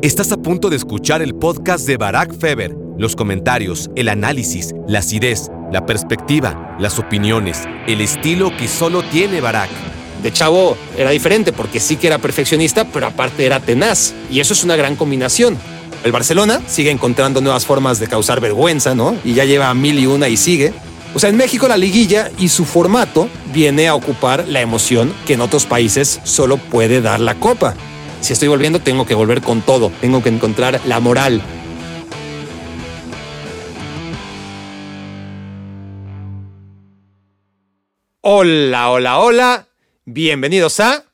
Estás a punto de escuchar el podcast de Barack Feber. Los comentarios, el análisis, la acidez, la perspectiva, las opiniones, el estilo que solo tiene Barack. De chavo era diferente porque sí que era perfeccionista, pero aparte era tenaz. Y eso es una gran combinación. El Barcelona sigue encontrando nuevas formas de causar vergüenza, ¿no? Y ya lleva mil y una y sigue. O sea, en México la liguilla y su formato viene a ocupar la emoción que en otros países solo puede dar la copa. Si estoy volviendo, tengo que volver con todo. Tengo que encontrar la moral. Hola, hola, hola. Bienvenidos a...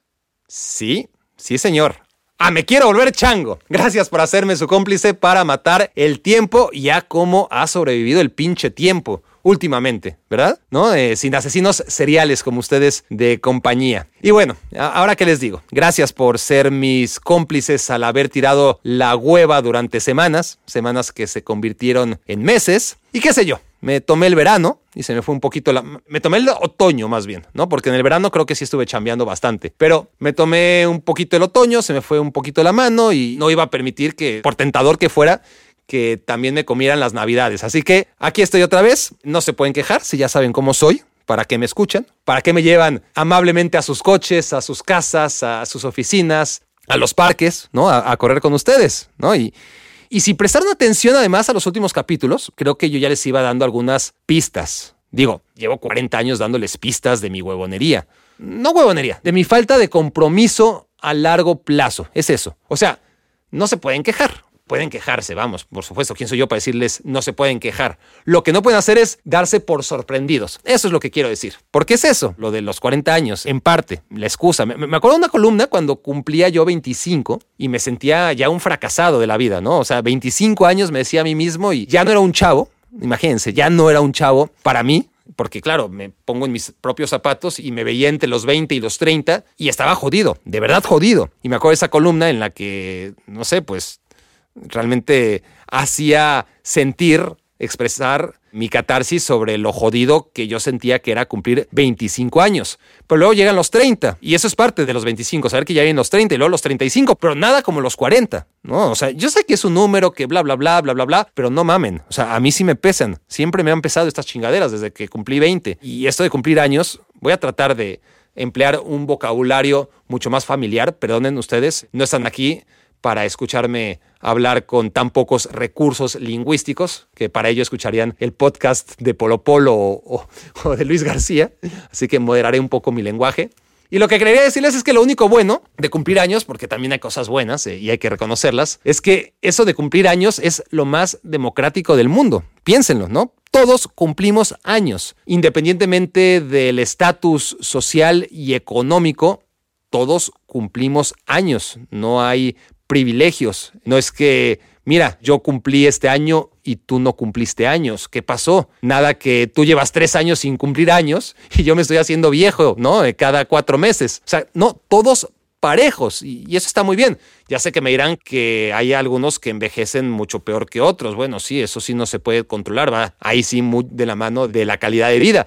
Sí, sí, señor. Ah, me quiero volver chango. Gracias por hacerme su cómplice para matar el tiempo y a cómo ha sobrevivido el pinche tiempo últimamente, ¿verdad? ¿No? Eh, sin asesinos seriales como ustedes de compañía. Y bueno, ahora que les digo, gracias por ser mis cómplices al haber tirado la hueva durante semanas, semanas que se convirtieron en meses, y qué sé yo, me tomé el verano y se me fue un poquito la... Me tomé el otoño más bien, ¿no? Porque en el verano creo que sí estuve chambeando bastante. Pero me tomé un poquito el otoño, se me fue un poquito la mano y no iba a permitir que, por tentador que fuera, que también me comieran las navidades. Así que aquí estoy otra vez. No se pueden quejar si ya saben cómo soy. ¿Para qué me escuchan? ¿Para qué me llevan amablemente a sus coches, a sus casas, a sus oficinas, a los parques, ¿no? A, correr con ustedes, ¿no? Y, y si prestaron atención además a los últimos capítulos, creo que yo ya les iba dando algunas pistas. Digo, llevo 40 años dándoles pistas de mi huevonería. No huevonería, de mi falta de compromiso a largo plazo. Es eso. O sea, no se pueden quejar pueden quejarse, vamos, por supuesto, ¿quién soy yo para decirles no se pueden quejar? Lo que no pueden hacer es darse por sorprendidos. Eso es lo que quiero decir. ¿Por qué es eso? Lo de los 40 años, en parte, la excusa. Me, me acuerdo de una columna cuando cumplía yo 25 y me sentía ya un fracasado de la vida, ¿no? O sea, 25 años me decía a mí mismo y ya no era un chavo, imagínense, ya no era un chavo para mí, porque claro, me pongo en mis propios zapatos y me veía entre los 20 y los 30 y estaba jodido, de verdad jodido. Y me acuerdo de esa columna en la que, no sé, pues realmente hacía sentir, expresar mi catarsis sobre lo jodido que yo sentía que era cumplir 25 años. Pero luego llegan los 30 y eso es parte de los 25, saber que ya vienen los 30 y luego los 35, pero nada como los 40, ¿no? O sea, yo sé que es un número que bla, bla, bla, bla, bla, bla, pero no mamen. O sea, a mí sí me pesan. Siempre me han pesado estas chingaderas desde que cumplí 20. Y esto de cumplir años, voy a tratar de emplear un vocabulario mucho más familiar. Perdonen ustedes, no están aquí para escucharme hablar con tan pocos recursos lingüísticos, que para ello escucharían el podcast de Polo Polo o, de Luis García, así que moderaré un poco mi lenguaje. Y lo que quería decirles es que lo único bueno de cumplir años, porque también hay cosas buenas eh, y hay que reconocerlas, es que eso de cumplir años es lo más democrático del mundo. Piénsenlo, ¿no? Todos cumplimos años, independientemente del estatus social y económico, todos cumplimos años. No hay privilegios. No es que, mira, yo cumplí este año y tú no cumpliste años. ¿Qué pasó? Nada que tú llevas tres años sin cumplir años y yo me estoy haciendo viejo, ¿no? Cada cuatro meses. O sea, no, todos parejos y, eso está muy bien. Ya sé que me dirán que hay algunos que envejecen mucho peor que otros. Bueno, sí, eso sí no se puede controlar, va ahí sí muy de la mano de la calidad de vida.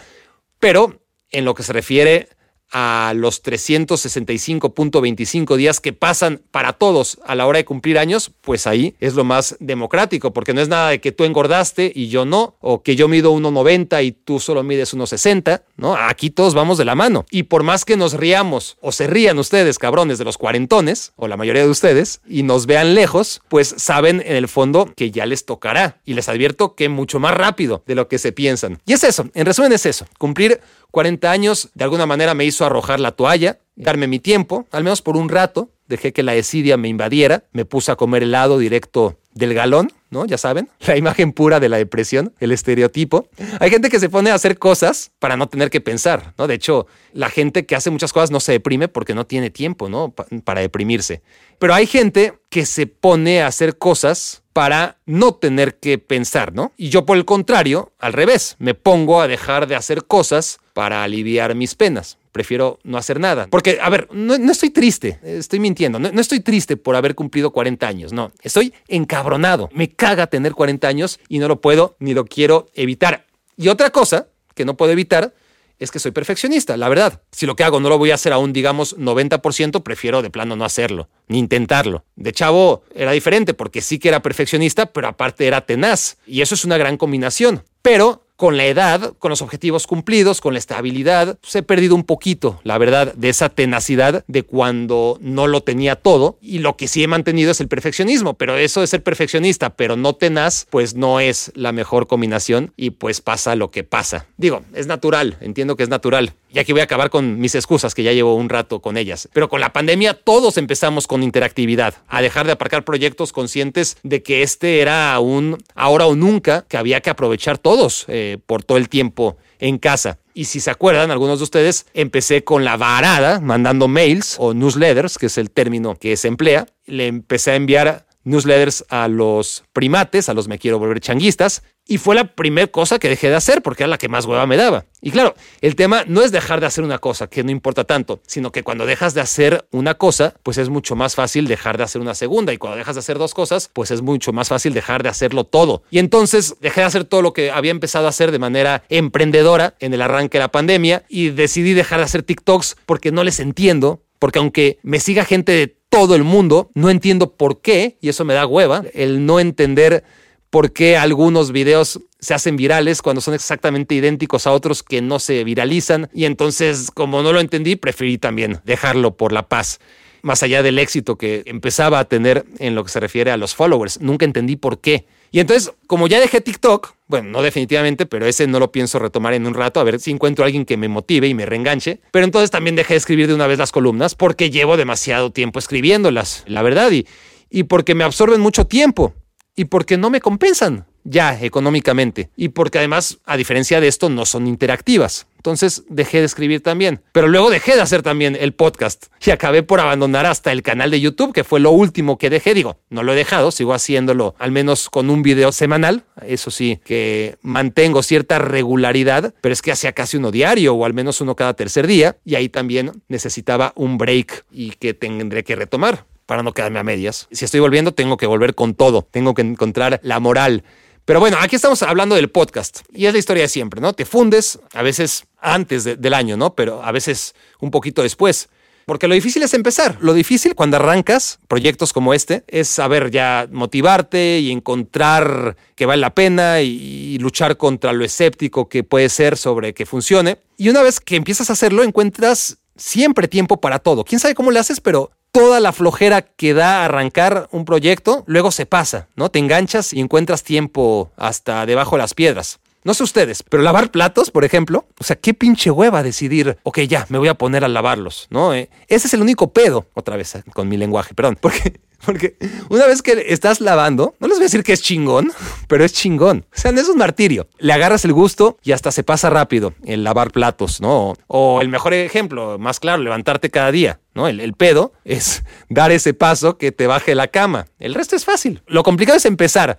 Pero en lo que se refiere a los 365.25 días que pasan para todos a la hora de cumplir años, pues ahí es lo más democrático, porque no es nada de que tú engordaste y yo no, o que yo mido 1,90 y tú solo mides 1,60, ¿no? Aquí todos vamos de la mano. Y por más que nos riamos o se rían ustedes, cabrones, de los cuarentones, o la mayoría de ustedes, y nos vean lejos, pues saben en el fondo que ya les tocará. Y les advierto que mucho más rápido de lo que se piensan. Y es eso, en resumen es eso, cumplir 40 años de alguna manera me hizo arrojar la toalla, darme mi tiempo, al menos por un rato, dejé que la desidia me invadiera, me puse a comer helado directo del galón, ¿no? Ya saben, la imagen pura de la depresión, el estereotipo. Hay gente que se pone a hacer cosas para no tener que pensar, ¿no? De hecho, la gente que hace muchas cosas no se deprime porque no tiene tiempo, ¿no? para deprimirse. Pero hay gente que se pone a hacer cosas para no tener que pensar, ¿no? Y yo por el contrario, al revés, me pongo a dejar de hacer cosas para aliviar mis penas prefiero no hacer nada. Porque, a ver, no, estoy triste, estoy mintiendo, no, estoy triste por haber cumplido 40 años, no, estoy encabronado, me caga tener 40 años y no lo puedo ni lo quiero evitar. Y otra cosa que no puedo evitar es que soy perfeccionista, la verdad. Si lo que hago no lo voy a hacer a un, digamos, 90%, prefiero de plano no hacerlo, ni intentarlo. De chavo era diferente porque sí que era perfeccionista, pero aparte era tenaz. Y eso es una gran combinación. Pero con la edad, con los objetivos cumplidos, con la estabilidad, se he perdido un poquito, la verdad, de esa tenacidad de cuando no lo tenía todo. Y lo que sí he mantenido es el perfeccionismo, pero eso de ser perfeccionista, pero no tenaz, pues no es la mejor combinación y pues pasa lo que pasa. Digo, es natural, entiendo que es natural. Y aquí voy a acabar con mis excusas, que ya llevo un rato con ellas. Pero con la pandemia todos empezamos con interactividad, a dejar de aparcar proyectos conscientes de que este era un ahora o nunca, que había que aprovechar todos eh, por todo el tiempo en casa. Y si se acuerdan, algunos de ustedes, empecé con la varada, mandando mails o newsletters, que es el término que se emplea. Le empecé a enviar newsletters a los primates, a los me quiero volver changuistas, y fue la primera cosa que dejé de hacer porque era la que más hueva me daba. Y claro, el tema no es dejar de hacer una cosa, que no importa tanto, sino que cuando dejas de hacer una cosa, pues es mucho más fácil dejar de hacer una segunda. Y cuando dejas de hacer dos cosas, pues es mucho más fácil dejar de hacerlo todo. Y entonces dejé de hacer todo lo que había empezado a hacer de manera emprendedora en el arranque de la pandemia y decidí dejar de hacer TikToks porque no les entiendo, porque aunque me siga gente de todo el mundo, no entiendo por qué, y eso me da hueva, el no entender por qué algunos videos se hacen virales cuando son exactamente idénticos a otros que no se viralizan. Y entonces, como no lo entendí, preferí también dejarlo por la paz. Más allá del éxito que empezaba a tener en lo que se refiere a los followers, nunca entendí por qué. Y entonces, como ya dejé TikTok, bueno, no definitivamente, pero ese no lo pienso retomar en un rato, a ver si encuentro a alguien que me motive y me reenganche. Pero entonces también dejé de escribir de una vez las columnas porque llevo demasiado tiempo escribiéndolas, la verdad, y, y porque me absorben mucho tiempo y porque no me compensan ya económicamente y porque además, a diferencia de esto, no son interactivas. Entonces dejé de escribir también. Pero luego dejé de hacer también el podcast y acabé por abandonar hasta el canal de YouTube, que fue lo último que dejé. Digo, no lo he dejado, sigo haciéndolo al menos con un video semanal. Eso sí, que mantengo cierta regularidad, pero es que hacía casi uno diario o al menos uno cada tercer día y ahí también necesitaba un break y que tendré que retomar para no quedarme a medias. Si estoy volviendo, tengo que volver con todo. Tengo que encontrar la moral. Pero bueno, aquí estamos hablando del podcast y es la historia de siempre, ¿no? Te fundes a veces antes del año, ¿no? Pero a veces un poquito después. Porque lo difícil es empezar. Lo difícil cuando arrancas proyectos como este es saber ya motivarte y encontrar que vale la pena y, luchar contra lo escéptico que puede ser sobre que funcione. Y una vez que empiezas a hacerlo, encuentras siempre tiempo para todo. Quién sabe cómo le haces, pero toda la flojera que da arrancar un proyecto, luego se pasa, ¿no? Te enganchas y encuentras tiempo hasta debajo de las piedras. No sé ustedes, pero lavar platos, por ejemplo, o sea, qué pinche hueva decidir, ok, ya, me voy a poner a lavarlos, ¿no? Eh, ese es el único pedo, otra vez eh, con mi lenguaje, perdón, porque, porque una vez que estás lavando, no les voy a decir que es chingón, pero es chingón. O sea, no es un martirio. Le agarras el gusto y hasta se pasa rápido el lavar platos, ¿no? O el mejor ejemplo, más claro, levantarte cada día. ¿no? El, el, pedo es dar ese paso que te baje la cama. El resto es fácil. Lo complicado es empezar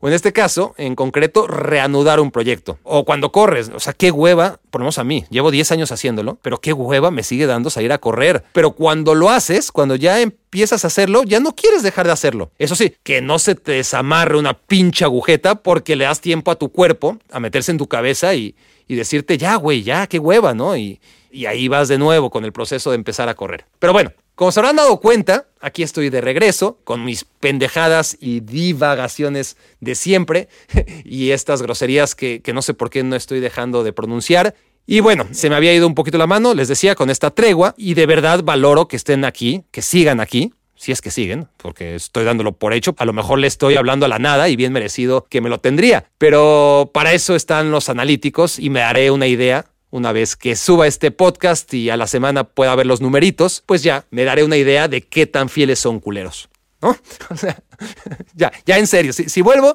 o en este caso, en concreto, reanudar un proyecto. O cuando corres, o sea, qué hueva, por lo menos a mí, llevo 10 años haciéndolo, pero qué hueva me sigue dando salir a correr. Pero cuando lo haces, cuando ya empiezas a hacerlo, ya no quieres dejar de hacerlo. Eso sí, que no se te desamarre una pinche agujeta porque le das tiempo a tu cuerpo a meterse en tu cabeza y, y decirte, ya, güey, ya, qué hueva, ¿no? Y, y ahí vas de nuevo con el proceso de empezar a correr. Pero bueno, como se habrán dado cuenta, aquí estoy de regreso con mis pendejadas y divagaciones de siempre y estas groserías que, no sé por qué no estoy dejando de pronunciar. Y bueno, se me había ido un poquito la mano, les decía, con esta tregua y de verdad valoro que estén aquí, que sigan aquí. Si es que siguen, porque estoy dándolo por hecho, a lo mejor le estoy hablando a la nada y bien merecido que me lo tendría. Pero para eso están los analíticos y me haré una idea una vez que suba este podcast y a la semana pueda ver los numeritos, pues ya me daré una idea de qué tan fieles son culeros. ¿No? O sea, ya, ya en serio, si, vuelvo,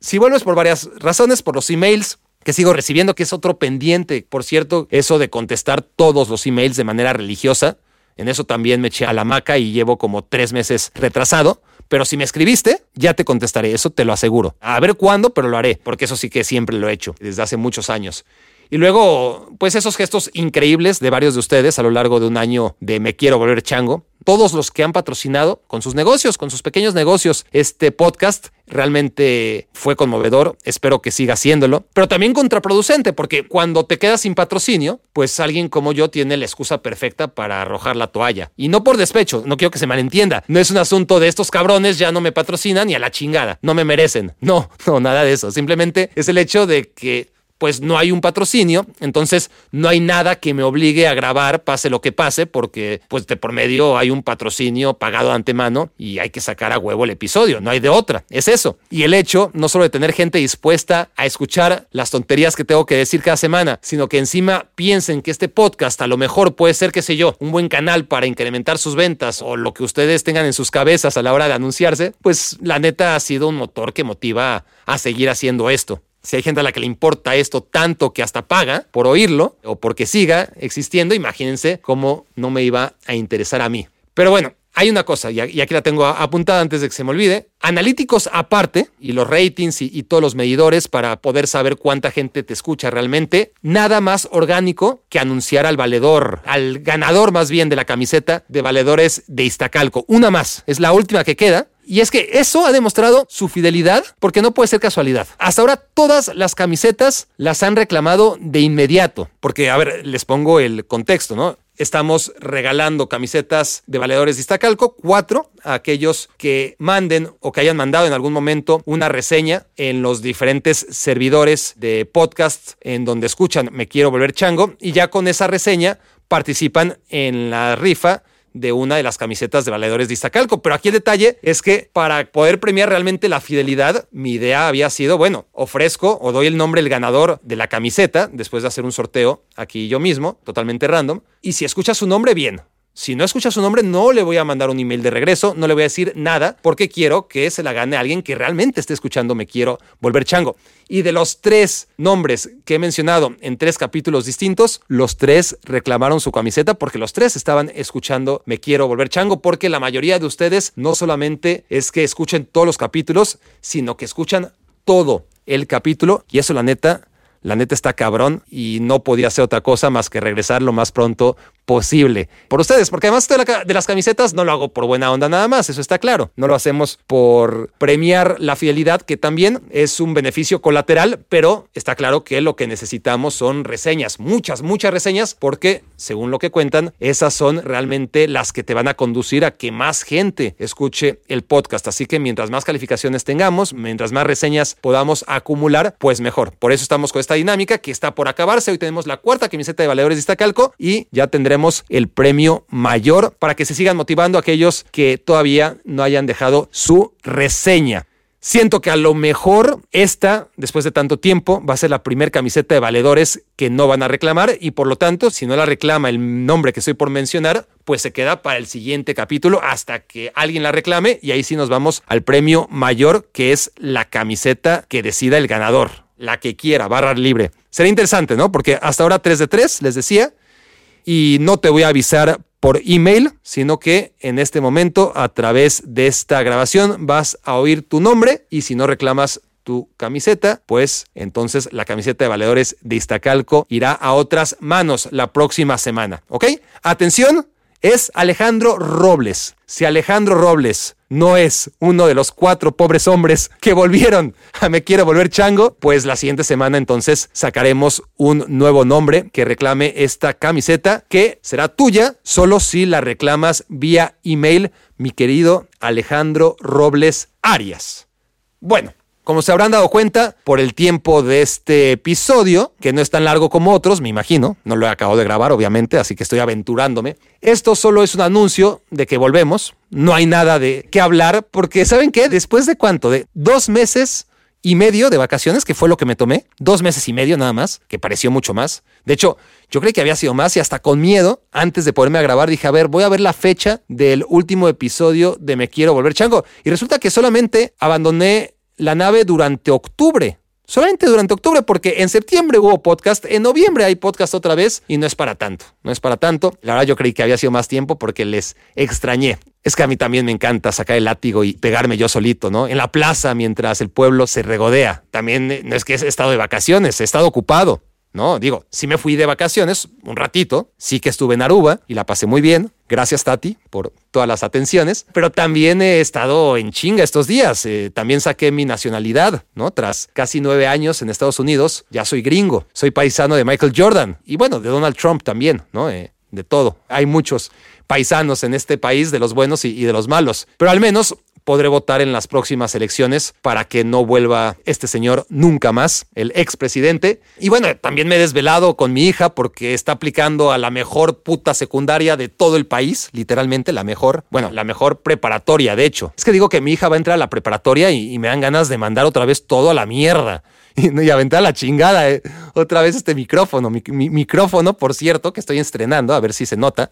si vuelvo es por varias razones, por los emails, que sigo recibiendo, que es otro pendiente. Por cierto, eso de contestar todos los emails de manera religiosa, en eso también me eché a la maca y llevo como tres meses retrasado. Pero si me escribiste, ya te contestaré, eso te lo aseguro. A ver cuándo, pero lo haré, porque eso sí que siempre lo he hecho, desde hace muchos años. Y luego, pues esos gestos increíbles de varios de ustedes a lo largo de un año de Me Quiero Volver Chango. Todos los que han patrocinado con sus negocios, con sus pequeños negocios, este podcast realmente fue conmovedor. Espero que siga haciéndolo, pero también contraproducente, porque cuando te quedas sin patrocinio, pues alguien como yo tiene la excusa perfecta para arrojar la toalla. Y no por despecho, no quiero que se malentienda. No es un asunto de estos cabrones ya no me patrocinan ni a la chingada, no me merecen. No, no, nada de eso. Simplemente es el hecho de que pues no hay un patrocinio, entonces no hay nada que me obligue a grabar pase lo que pase, porque pues de por medio hay un patrocinio pagado de antemano y hay que sacar a huevo el episodio, no hay de otra, es eso. Y el hecho no solo de tener gente dispuesta a escuchar las tonterías que tengo que decir cada semana, sino que encima piensen que este podcast a lo mejor puede ser, qué sé yo, un buen canal para incrementar sus ventas o lo que ustedes tengan en sus cabezas a la hora de anunciarse, pues la neta ha sido un motor que motiva a seguir haciendo esto. Si hay gente a la que le importa esto tanto que hasta paga por oírlo o porque siga existiendo, imagínense cómo no me iba a interesar a mí. Pero bueno, hay una cosa, y aquí la tengo apuntada antes de que se me olvide. Analíticos aparte, y los ratings y, y, todos los medidores para poder saber cuánta gente te escucha realmente, nada más orgánico que anunciar al valedor, al ganador más bien de la camiseta de valedores de Iztacalco. Una más, es la última que queda. Y es que eso ha demostrado su fidelidad porque no puede ser casualidad. Hasta ahora todas las camisetas las han reclamado de inmediato. Porque, a ver, les pongo el contexto, ¿no? Estamos regalando camisetas de valedores de Iztacalco, cuatro a aquellos que manden o que hayan mandado en algún momento una reseña en los diferentes servidores de podcast en donde escuchan Me Quiero Volver Chango y ya con esa reseña participan en la rifa de una de las camisetas de valedores de Iztacalco. Pero aquí el detalle es que para poder premiar realmente la fidelidad, mi idea había sido, bueno, ofrezco o doy el nombre del ganador de la camiseta después de hacer un sorteo aquí yo mismo, totalmente random. Y si escuchas su nombre, bien. Si no escucha su nombre, no le voy a mandar un email de regreso, no le voy a decir nada, porque quiero que se la gane alguien que realmente esté escuchando Me Quiero Volver Chango. Y de los tres nombres que he mencionado en tres capítulos distintos, los tres reclamaron su camiseta porque los tres estaban escuchando Me Quiero Volver Chango, porque la mayoría de ustedes no solamente es que escuchen todos los capítulos, sino que escuchan todo el capítulo. Y eso, la neta, la neta está cabrón y no podía hacer otra cosa más que regresar lo más pronto posible. Por ustedes, porque además de las camisetas no lo hago por buena onda nada más, eso está claro. No lo hacemos por premiar la fidelidad, que también es un beneficio colateral, pero está claro que lo que necesitamos son reseñas, muchas, muchas reseñas, porque según lo que cuentan, esas son realmente las que te van a conducir a que más gente escuche el podcast. Así que mientras más calificaciones tengamos, mientras más reseñas podamos acumular, pues mejor. Por eso estamos con esta dinámica que está por acabarse. Hoy tenemos la cuarta camiseta de valedores de Iztacalco y ya tendremos el premio mayor para que se sigan motivando aquellos que todavía no hayan dejado su reseña. Siento que a lo mejor esta, después de tanto tiempo, va a ser la primera camiseta de valedores que no van a reclamar y por lo tanto, si no la reclama el nombre que estoy por mencionar, pues se queda para el siguiente capítulo hasta que alguien la reclame y ahí sí nos vamos al premio mayor que es la camiseta que decida el ganador, la que quiera, barra libre. Será interesante, ¿no? Porque hasta ahora 3 de 3, les decía, y no te voy a avisar por email, sino que en este momento a través de esta grabación vas a oír tu nombre y si no reclamas tu camiseta, pues entonces la camiseta de valedores de Iztacalco irá a otras manos la próxima semana, ¿ok? Atención, es Alejandro Robles. Si Alejandro Robles no es uno de los cuatro pobres hombres que volvieron a Me Quiero Volver Chango, pues la siguiente semana entonces sacaremos un nuevo nombre que reclame esta camiseta que será tuya solo si la reclamas vía email, mi querido Alejandro Robles Arias. Bueno, como se habrán dado cuenta por el tiempo de este episodio, que no es tan largo como otros, me imagino, no lo he acabado de grabar obviamente, así que estoy aventurándome, esto solo es un anuncio de que volvemos, no hay nada de qué hablar, porque ¿saben qué? Después de cuánto, de dos meses y medio de vacaciones, que fue lo que me tomé, dos meses y medio nada más, que pareció mucho más. De hecho, yo creí que había sido más y hasta con miedo, antes de ponerme a grabar, dije, a ver, voy a ver la fecha del último episodio de Me Quiero Volver Chango. Y resulta que solamente abandoné la nave durante octubre. Solamente durante octubre, porque en septiembre hubo podcast, en noviembre hay podcast otra vez y no es para tanto, no es para tanto. La verdad yo creí que había sido más tiempo porque les extrañé. Es que a mí también me encanta sacar el látigo y pegarme yo solito, ¿no? En la plaza mientras el pueblo se regodea. También eh, no es que he estado de vacaciones, he estado ocupado. ¿No? Digo, sí me fui de vacaciones un ratito, sí que estuve en Aruba y la pasé muy bien. Gracias, Tati, por todas las atenciones. Pero también he estado en chinga estos días. Eh, también saqué mi nacionalidad, ¿no? Tras casi nueve años en Estados Unidos, ya soy gringo. Soy paisano de Michael Jordan y bueno, de Donald Trump también, ¿no? Eh, de todo. Hay muchos paisanos en este país, de los buenos y, y de los malos. Pero al menos podré votar en las próximas elecciones para que no vuelva este señor nunca más, el expresidente. Y bueno, también me he desvelado con mi hija porque está aplicando a la mejor puta secundaria de todo el país, literalmente la mejor, bueno, la mejor preparatoria, de hecho. Es que digo que mi hija va a entrar a la preparatoria y, me dan ganas de mandar otra vez todo a la mierda. Y, aventar la chingada eh. otra vez este micrófono. mi micrófono, por cierto, que estoy estrenando, a ver si se nota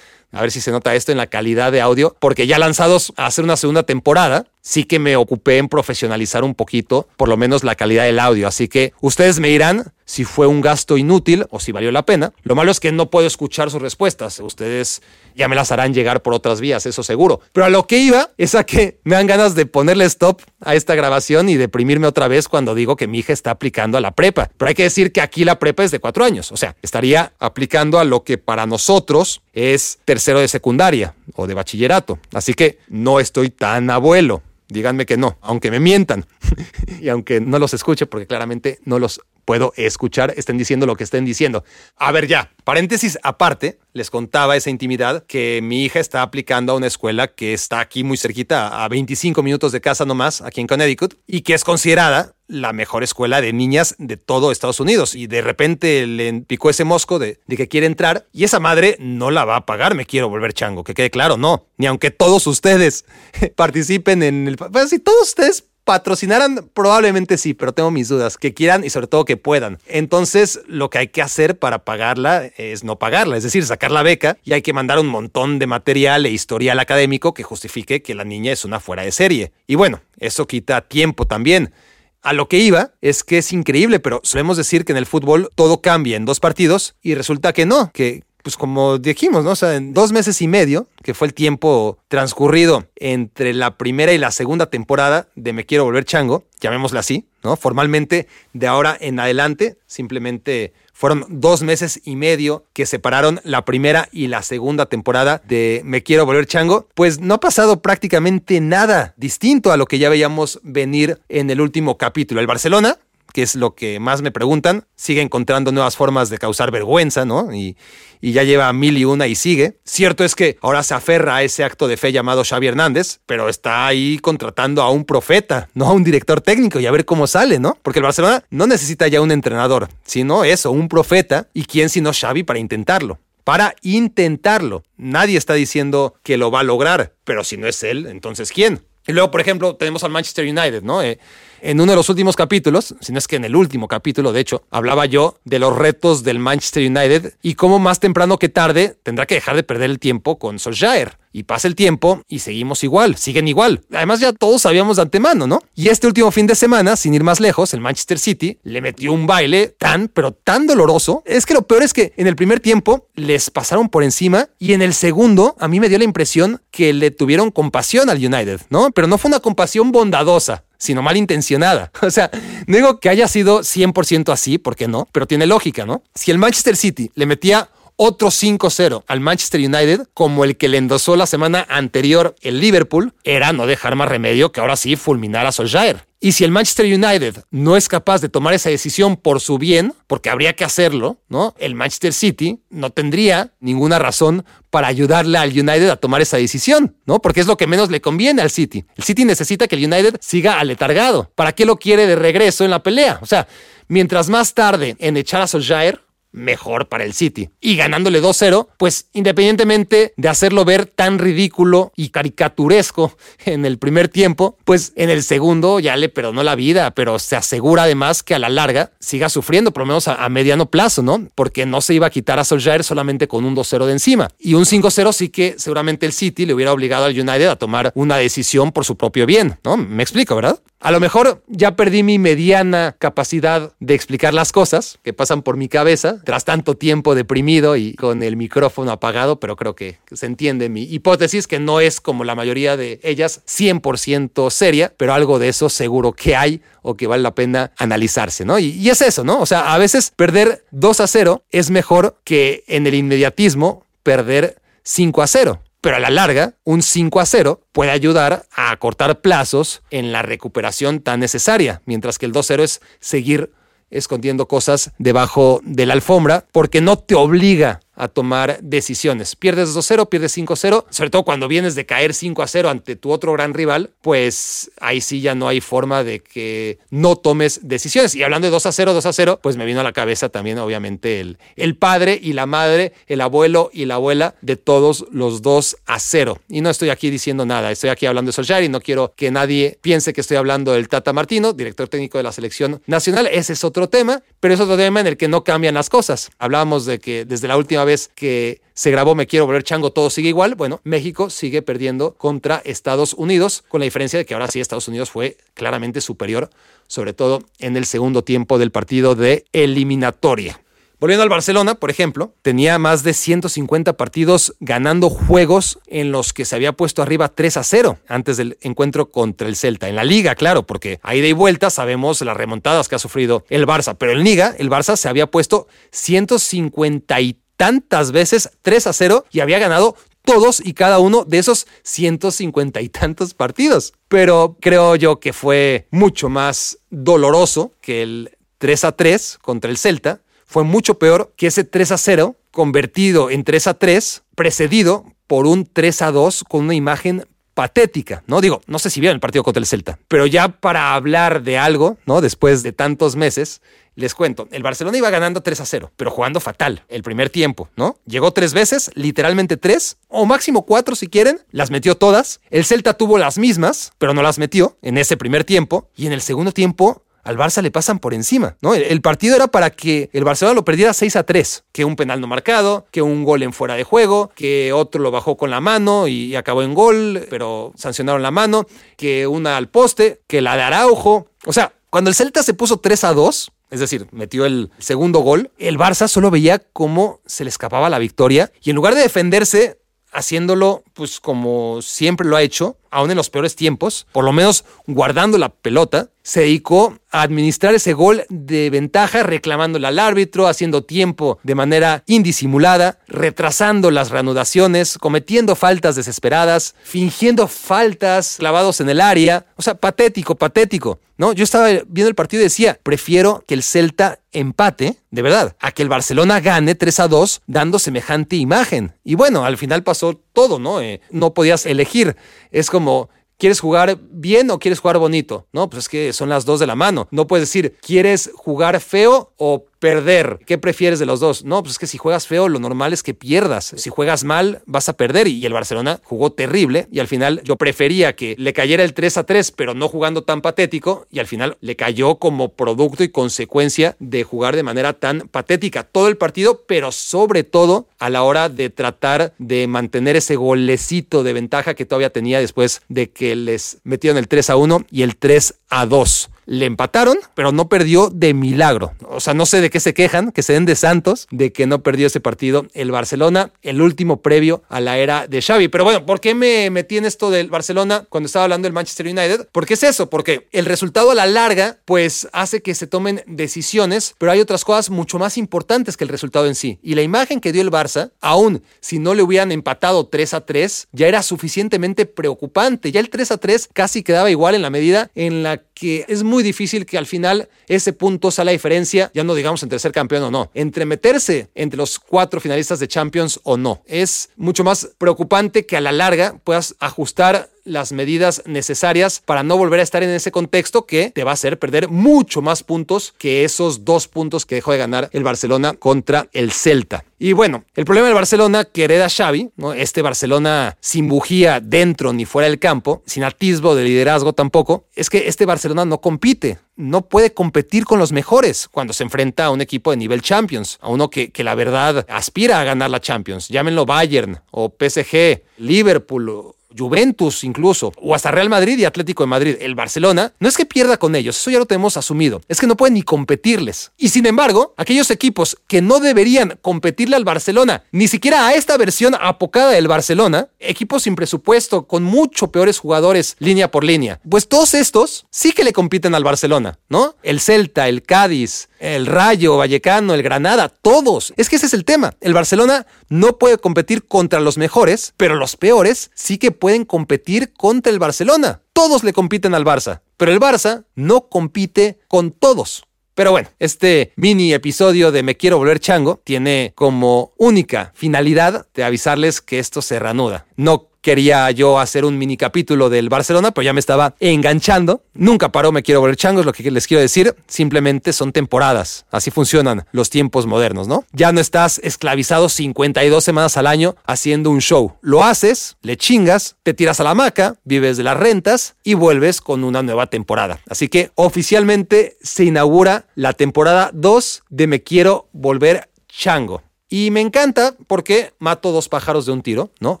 a ver si se nota esto en la calidad de audio, porque ya lanzados a hacer una segunda temporada, sí que me ocupé en profesionalizar un poquito, por lo menos la calidad del audio. Así que ustedes me dirán si fue un gasto inútil o si valió la pena. Lo malo es que no puedo escuchar sus respuestas. Ustedes ya me las harán llegar por otras vías, eso seguro. Pero a lo que iba es a que me dan ganas de ponerle stop a esta grabación y deprimirme otra vez cuando digo que mi hija está aplicando a la prepa. Pero hay que decir que aquí la prepa es de cuatro años. O sea, estaría aplicando a lo que para nosotros es tercero de secundaria o de bachillerato. Así que no estoy tan abuelo. Díganme que no, aunque me mientan y aunque no los escuche porque claramente no los puedo escuchar, estén diciendo lo que estén diciendo. A ver ya, paréntesis aparte, les contaba esa intimidad que mi hija está aplicando a una escuela que está aquí muy cerquita, a 25 minutos de casa nomás, aquí en Connecticut, y que es considerada la mejor escuela de niñas de todo Estados Unidos. Y de repente le picó ese mosco de, que quiere entrar y esa madre no la va a pagar, me quiero volver chango, que quede claro, no. Ni aunque todos ustedes participen en el... Pues si todos ustedes patrocinaran, probablemente sí, pero tengo mis dudas, que quieran y sobre todo que puedan. Entonces, lo que hay que hacer para pagarla es no pagarla, es decir, sacar la beca y hay que mandar un montón de material e historial académico que justifique que la niña es una fuera de serie. Y bueno, eso quita tiempo también. A lo que iba es que es increíble, pero solemos decir que en el fútbol todo cambia en dos partidos y resulta que no, que pues como dijimos, ¿no? O sea, en dos meses y medio, que fue el tiempo transcurrido entre la primera y la segunda temporada de Me Quiero Volver Chango, llamémosla así, ¿no? Formalmente, de ahora en adelante, simplemente fueron dos meses y medio que separaron la primera y la segunda temporada de Me Quiero Volver Chango, pues no ha pasado prácticamente nada distinto a lo que ya veíamos venir en el último capítulo. El Barcelona que es lo que más me preguntan, sigue encontrando nuevas formas de causar vergüenza, ¿no? Y, y ya lleva mil y una y sigue. Cierto es que ahora se aferra a ese acto de fe llamado Xavi Hernández, pero está ahí contratando a un profeta, no a un director técnico y a ver cómo sale, ¿no? Porque el Barcelona no necesita ya un entrenador, sino eso, un profeta y quién sino Xavi para intentarlo para intentarlo. Nadie está diciendo que lo va a lograr, pero si no es él, entonces ¿quién? Y luego, por ejemplo, tenemos al Manchester United, ¿no? Eh, en uno de los últimos capítulos, si no es que en el último capítulo, de hecho, hablaba yo de los retos del Manchester United y cómo más temprano que tarde tendrá que dejar de perder el tiempo con Solskjaer. Y pasa el tiempo y seguimos igual, siguen igual. Además ya todos sabíamos de antemano, ¿no? Y este último fin de semana, sin ir más lejos, el Manchester City le metió un baile tan, pero tan doloroso. Es que lo peor es que en el primer tiempo les pasaron por encima y en el segundo a mí me dio la impresión que le tuvieron compasión al United, ¿no? Pero no fue una compasión bondadosa sino malintencionada. O sea, no digo que haya sido 100% así, porque no, pero tiene lógica, ¿no? Si el Manchester City le metía otro 5-0 al Manchester United, como el que le endosó la semana anterior el Liverpool, era no dejar más remedio que ahora sí fulminar a Solskjaer. Y si el Manchester United no es capaz de tomar esa decisión por su bien, porque habría que hacerlo, ¿no? El Manchester City no tendría ninguna razón para ayudarle al United a tomar esa decisión, ¿no? Porque es lo que menos le conviene al City. El City necesita que el United siga aletargado. ¿Para qué lo quiere de regreso en la pelea? O sea, mientras más tarde en echar a Solskjaer, mejor para el City. Y ganándole 2-0, pues independientemente de hacerlo ver tan ridículo y caricaturesco en el primer tiempo, pues en el segundo ya le perdonó la vida, pero se asegura además que a la larga siga sufriendo, por lo menos a, mediano plazo, ¿no? Porque no se iba a quitar a Solskjaer solamente con un 2-0 de encima. Y un 5-0 sí que seguramente el City le hubiera obligado al United a tomar una decisión por su propio bien, ¿no? Me explico, ¿verdad? A lo mejor ya perdí mi mediana capacidad de explicar las cosas que pasan por mi cabeza tras tanto tiempo deprimido y con el micrófono apagado, pero creo que se entiende mi hipótesis, que no es como la mayoría de ellas 100% seria, pero algo de eso seguro que hay o que vale la pena analizarse, ¿no? Y, y es eso, ¿no? O sea, a veces perder 2 a 0 es mejor que en el inmediatismo perder 5 a 0 pero a la larga, un 5 a 0 puede ayudar a acortar plazos en la recuperación tan necesaria, mientras que el 2 a 0 es seguir escondiendo cosas debajo de la alfombra porque no te obliga a tomar decisiones. Pierdes 2-0, pierdes 5-0, sobre todo cuando vienes de caer 5-0 ante tu otro gran rival, pues ahí sí ya no hay forma de que no tomes decisiones. Y hablando de 2-0, 2-0, pues me vino a la cabeza también obviamente el, el padre y la madre, el abuelo y la abuela de todos los 2-0. Y no estoy aquí diciendo nada, estoy aquí hablando de Solskjaer no quiero que nadie piense que estoy hablando del Tata Martino, director técnico de la selección nacional. Ese es otro tema, pero es otro tema en el que no cambian las cosas. Hablábamos de que desde la última vez que se grabó Me quiero volver chango, todo sigue igual. Bueno, México sigue perdiendo contra Estados Unidos, con la diferencia de que ahora sí Estados Unidos fue claramente superior, sobre todo en el segundo tiempo del partido de eliminatoria. Volviendo al Barcelona, por ejemplo, tenía más de 150 partidos ganando juegos en los que se había puesto arriba 3 a 0 antes del encuentro contra el Celta. En la liga, claro, porque ahí de vuelta sabemos las remontadas que ha sufrido el Barça, pero en liga el Barça se había puesto 150 y tantas veces 3 a 0 y había ganado todos y cada uno de esos 150 y tantos partidos. Pero creo yo que fue mucho más doloroso que el 3 a 3 contra el Celta. Fue mucho peor que ese 3 a 0 convertido en 3 a 3, precedido por un 3 a 2 con una imagen patética, ¿no? Digo, no sé si vieron el partido contra el Celta, pero ya para hablar de algo, ¿no? Después de tantos meses, les cuento, el Barcelona iba ganando 3 a 0, pero jugando fatal el primer tiempo, ¿no? Llegó tres veces, literalmente tres, o máximo cuatro si quieren, las metió todas. El Celta tuvo las mismas, pero no las metió en ese primer tiempo, y en el segundo tiempo al Barça le pasan por encima, ¿no? El, partido era para que el Barcelona lo perdiera 6 a 3, que un penal no marcado, que un gol en fuera de juego, que otro lo bajó con la mano y, acabó en gol, pero sancionaron la mano, que una al poste, que la de Araujo. O sea, cuando el Celta se puso 3 a 2, es decir, metió el segundo gol, el Barça solo veía cómo se le escapaba la victoria y en lugar de defenderse haciéndolo pues como siempre lo ha hecho, aún en los peores tiempos, por lo menos guardando la pelota, se dedicó a administrar ese gol de ventaja, reclamándole al árbitro, haciendo tiempo de manera indisimulada, retrasando las reanudaciones, cometiendo faltas desesperadas, fingiendo faltas clavados en el área. O sea, patético, patético. ¿no? Yo estaba viendo el partido y decía, prefiero que el Celta empate, de verdad, a que el Barcelona gane 3 a 2 dando semejante imagen. Y bueno, al final pasó todo, ¿no? Eh, no podías elegir. Es como, ¿Quieres jugar bien o quieres jugar bonito? No, pues es que son las dos de la mano. No puedes decir, ¿quieres jugar feo o perder. ¿Qué prefieres de los dos? No, pues es que si juegas feo, lo normal es que pierdas. Si juegas mal, vas a perder. Y el Barcelona jugó terrible. Y al final yo prefería que le cayera el 3 a 3, pero no jugando tan patético. Y al final le cayó como producto y consecuencia de jugar de manera tan patética todo el partido, pero sobre todo a la hora de tratar de mantener ese golecito de ventaja que todavía tenía después de que les metieron el 3 a 1 y el 3 a 2. Le empataron, pero no perdió de milagro. O sea, no sé de qué se quejan, que se den de santos, de que no perdió ese partido el Barcelona, el último previo a la era de Xavi. Pero bueno, ¿por qué me metí en esto del Barcelona cuando estaba hablando del Manchester United? Porque es eso, porque el resultado a la larga, pues hace que se tomen decisiones, pero hay otras cosas mucho más importantes que el resultado en sí. Y la imagen que dio el Barça, aún si no le hubieran empatado 3 a 3, ya era suficientemente preocupante. Ya el 3 a 3 casi quedaba igual en la medida en la like que es muy difícil que al final ese punto sea la diferencia, ya no digamos entre ser campeón o no, entre meterse entre los cuatro finalistas de Champions o no. Es mucho más preocupante que a la larga puedas ajustar las medidas necesarias para no volver a estar en ese contexto que te va a hacer perder mucho más puntos que esos dos puntos que dejó de ganar el Barcelona contra el Celta. Y bueno, el problema del Barcelona que hereda Xavi, ¿no? este Barcelona sin bujía dentro ni fuera del campo, sin atisbo de liderazgo tampoco, es que este Barcelona no compite, no puede competir con los mejores cuando se enfrenta a un equipo de nivel Champions, a uno que, que la verdad aspira a ganar la Champions, llámenlo Bayern o PSG, Liverpool Juventus incluso, o hasta Real Madrid y Atlético de Madrid, el Barcelona, no es que pierda con ellos, eso ya lo tenemos asumido, es que no pueden ni competirles. Y sin embargo, aquellos equipos que no deberían competirle al Barcelona, ni siquiera a esta versión apocada del Barcelona, equipos sin presupuesto, con mucho peores jugadores línea por línea, pues todos estos sí que le compiten al Barcelona, ¿no? El Celta, el Cádiz, el Rayo, Vallecano, el Granada, todos. Es que ese es el tema. El Barcelona no puede competir contra los mejores, pero los peores sí que pueden competir contra el Barcelona. Todos le compiten al Barça, pero el Barça no compite con todos. Pero bueno, este mini episodio de Me quiero volver chango tiene como única finalidad de avisarles que esto se reanuda. No quería yo hacer un mini capítulo del Barcelona, pero ya me estaba enganchando. Nunca paró, me quiero volver changos, lo que les quiero decir, simplemente son temporadas. Así funcionan los tiempos modernos, ¿no? Ya no estás esclavizado 52 semanas al año haciendo un show. Lo haces, le chingas, te tiras a la hamaca, vives de las rentas y vuelves con una nueva temporada. Así que oficialmente se inaugura la temporada 2 de Me quiero volver chango. Y me encanta porque mato dos pájaros de un tiro, ¿no?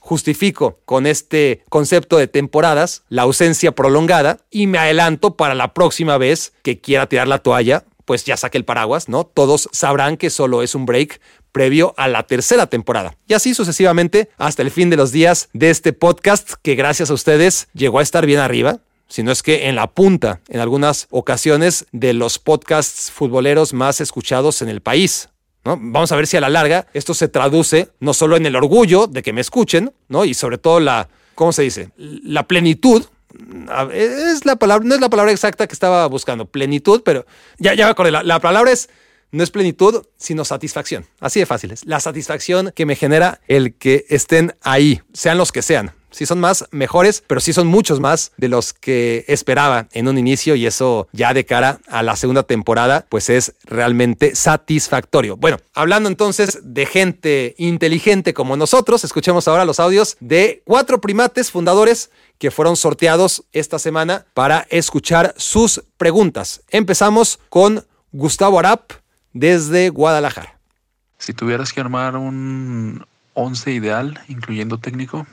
Justifico con este concepto de temporadas la ausencia prolongada y me adelanto para la próxima vez que quiera tirar la toalla, pues ya saque el paraguas, ¿no? Todos sabrán que solo es un break previo a la tercera temporada. Y así sucesivamente hasta el fin de los días de este podcast que gracias a ustedes llegó a estar bien arriba sino es que en la punta, en algunas ocasiones, de los podcasts futboleros más escuchados en el país. Vamos a ver si a la larga esto se traduce no solo en el orgullo de que me escuchen, ¿no? Y sobre todo la, ¿cómo se dice? La plenitud. Es la palabra, no es la palabra exacta que estaba buscando, plenitud, pero ya, ya me acordé, la, la palabra es no es plenitud, sino satisfacción. Así de fácil es. La satisfacción que me genera el que estén ahí, sean los que sean. Sí son más mejores, pero sí son muchos más de los que esperaba en un inicio y eso ya de cara a la segunda temporada pues es realmente satisfactorio. Bueno, hablando entonces de gente inteligente como nosotros, escuchemos ahora los audios de cuatro primates fundadores que fueron sorteados esta semana para escuchar sus preguntas. Empezamos con Gustavo Arap desde Guadalajara. Si tuvieras que armar un 11 ideal, incluyendo técnico,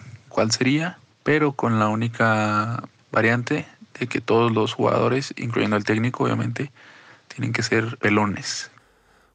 sería, pero con la única variante de que todos los jugadores, incluyendo el técnico obviamente, tienen que ser pelones.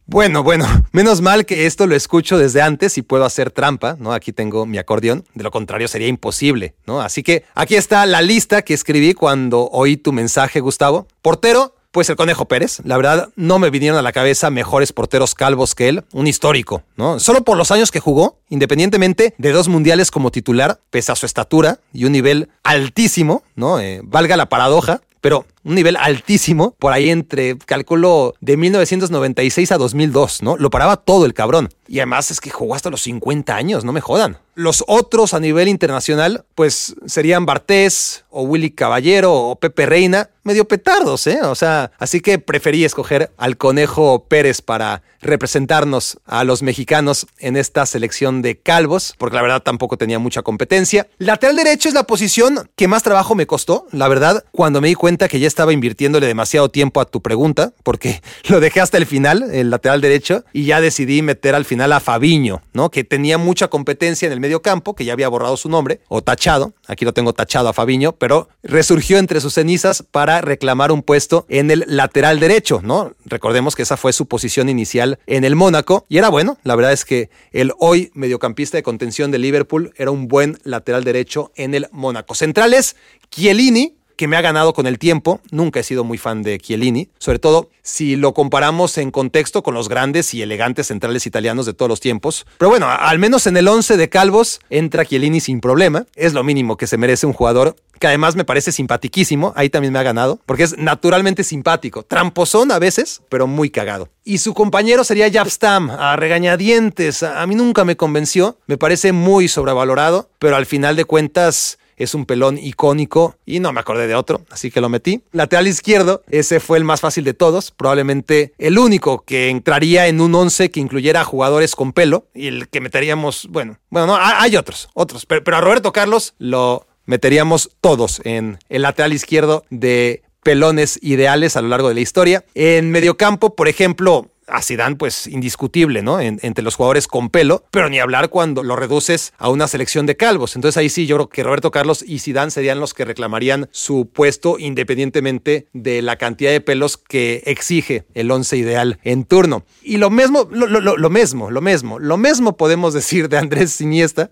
Bueno, bueno, menos mal que esto lo escucho desde antes y puedo hacer trampa, ¿no? Aquí tengo mi acordeón, de lo contrario sería imposible, ¿no? Así que aquí está la lista que escribí cuando oí tu mensaje, Gustavo. Portero, pues el Conejo Pérez. La verdad, no me vinieron a la cabeza mejores porteros calvos que él. Un histórico, ¿no? Solo por los años que jugó, independientemente de dos mundiales como titular, pese a su estatura y un nivel altísimo, ¿no? Eh, valga la paradoja, pero un nivel altísimo, por ahí entre, cálculo, de 1996 a 2002, ¿no? Lo paraba todo el cabrón. Y además es que jugó hasta los 50 años, no me jodan. Los otros a nivel internacional, pues serían Bartés o Willy Caballero o Pepe Reina, medio petardos, ¿eh? O sea, así que preferí escoger al Conejo Pérez para representarnos a los mexicanos en esta selección de calvos, porque la verdad tampoco tenía mucha competencia. Lateral derecho es la posición que más trabajo me costó, la verdad, cuando me di cuenta que ya estaba invirtiéndole demasiado tiempo a tu pregunta, porque lo dejé hasta el final, el lateral derecho, y ya decidí meter al final a Fabiño, ¿no? Que tenía mucha competencia en el medio campo, que ya había borrado su nombre, o tachado, aquí lo tengo tachado a Fabiño, pero resurgió entre sus cenizas para reclamar un puesto en el lateral derecho, ¿no? Recordemos que esa fue su posición inicial en el Mónaco, y era bueno, la verdad es que el hoy mediocampista de contención de Liverpool era un buen lateral derecho en el Mónaco. Centrales, Chiellini, que me ha ganado con el tiempo. Nunca he sido muy fan de Chiellini, sobre todo si lo comparamos en contexto con los grandes y elegantes centrales italianos de todos los tiempos. Pero bueno, al menos en el 11 de Calvos entra Chiellini sin problema. Es lo mínimo que se merece un jugador que además me parece simpatiquísimo. Ahí también me ha ganado, porque es naturalmente simpático. Tramposón a veces, pero muy cagado. Y su compañero sería Stam, a regañadientes. A mí nunca me convenció. Me parece muy sobrevalorado, pero al final de cuentas es un pelón icónico y no me acordé de otro, así que lo metí. Lateral izquierdo, ese fue el más fácil de todos, probablemente el único que entraría en un 11 que incluyera jugadores con pelo y el que meteríamos, bueno, bueno, no, hay otros, otros, pero, pero a Roberto Carlos lo meteríamos todos en el lateral izquierdo de pelones ideales a lo largo de la historia. En mediocampo, por ejemplo, a Zidane pues indiscutible, ¿no? entre los jugadores con pelo, pero ni hablar cuando lo reduces a una selección de calvos. Entonces ahí sí yo creo que Roberto Carlos y Zidane serían los que reclamarían su puesto independientemente de la cantidad de pelos que exige el once ideal en turno. Y lo mismo, lo, lo mismo, lo mismo, lo mismo podemos decir de Andrés Iniesta,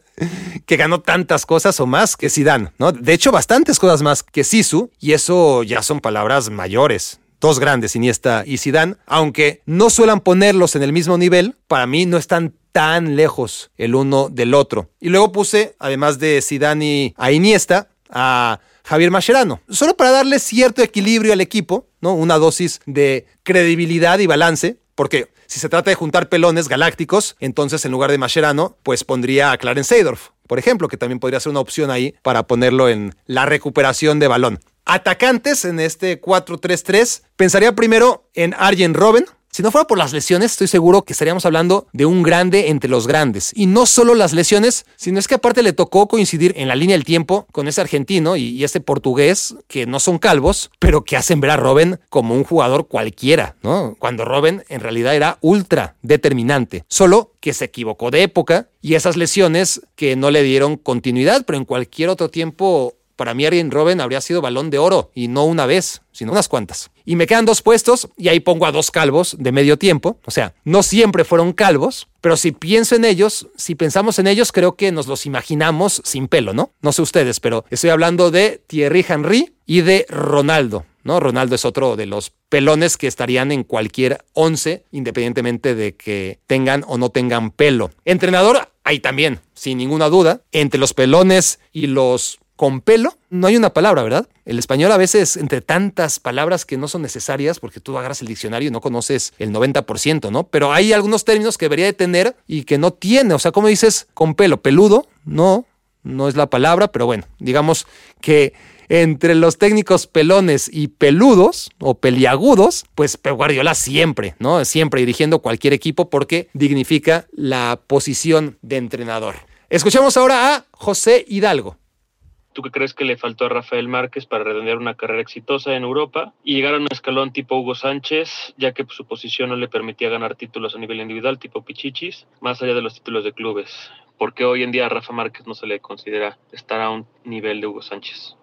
que ganó tantas cosas o más que Zidane, ¿no? De hecho, bastantes cosas más que Sisu, y eso ya son palabras mayores dos grandes, Iniesta y Zidane, aunque no suelan ponerlos en el mismo nivel, para mí no están tan lejos el uno del otro. Y luego puse, además de Zidane y a Iniesta, a Javier Mascherano, solo para darle cierto equilibrio al equipo, ¿no? Una dosis de credibilidad y balance, porque si se trata de juntar pelones galácticos, entonces en lugar de Mascherano, pues pondría a Clarence Seedorf, por ejemplo, que también podría ser una opción ahí para ponerlo en la recuperación de balón. Atacantes en este 4-3-3, pensaría primero en Arjen Robben, si no fuera por las lesiones, estoy seguro que estaríamos hablando de un grande entre los grandes. Y no solo las lesiones, sino es que aparte le tocó coincidir en la línea del tiempo con ese argentino y, este portugués que no son calvos, pero que hacen ver a Robin como un jugador cualquiera, ¿no? Cuando Robin en realidad era ultra determinante. Solo que se equivocó de época y esas lesiones que no le dieron continuidad, pero en cualquier otro tiempo para mí Arjen Robben habría sido balón de oro y no una vez, sino unas cuantas. Y me quedan dos puestos y ahí pongo a dos calvos de medio tiempo. O sea, no siempre fueron calvos, pero si pienso en ellos, si pensamos en ellos, creo que nos los imaginamos sin pelo, ¿no? No sé ustedes, pero estoy hablando de Thierry Henry y de Ronaldo. ¿no? Ronaldo es otro de los pelones que estarían en cualquier once, independientemente de que tengan o no tengan pelo. Entrenador, ahí también, sin ninguna duda. Entre los pelones y los con pelo, no hay una palabra, ¿verdad? El español a veces, entre tantas palabras que no son necesarias, porque tú agarras el diccionario y no conoces el 90%, ¿no? Pero hay algunos términos que debería de tener y que no tiene. O sea, ¿cómo dices con pelo? Peludo, no, no es la palabra, pero bueno, digamos que entre los técnicos pelones y peludos o peliagudos, pues Pep Guardiola siempre, ¿no? Siempre dirigiendo cualquier equipo porque dignifica la posición de entrenador. Escuchemos ahora a José Hidalgo. ¿Tú qué crees que le faltó a Rafael Márquez para redondear una carrera exitosa en Europa y llegar a un escalón tipo Hugo Sánchez, ya que su posición no le permitía ganar títulos a nivel individual tipo Pichichis, más allá de los títulos de clubes? ¿Por qué hoy en día a Rafa Márquez no se le considera estar a un nivel de Hugo Sánchez?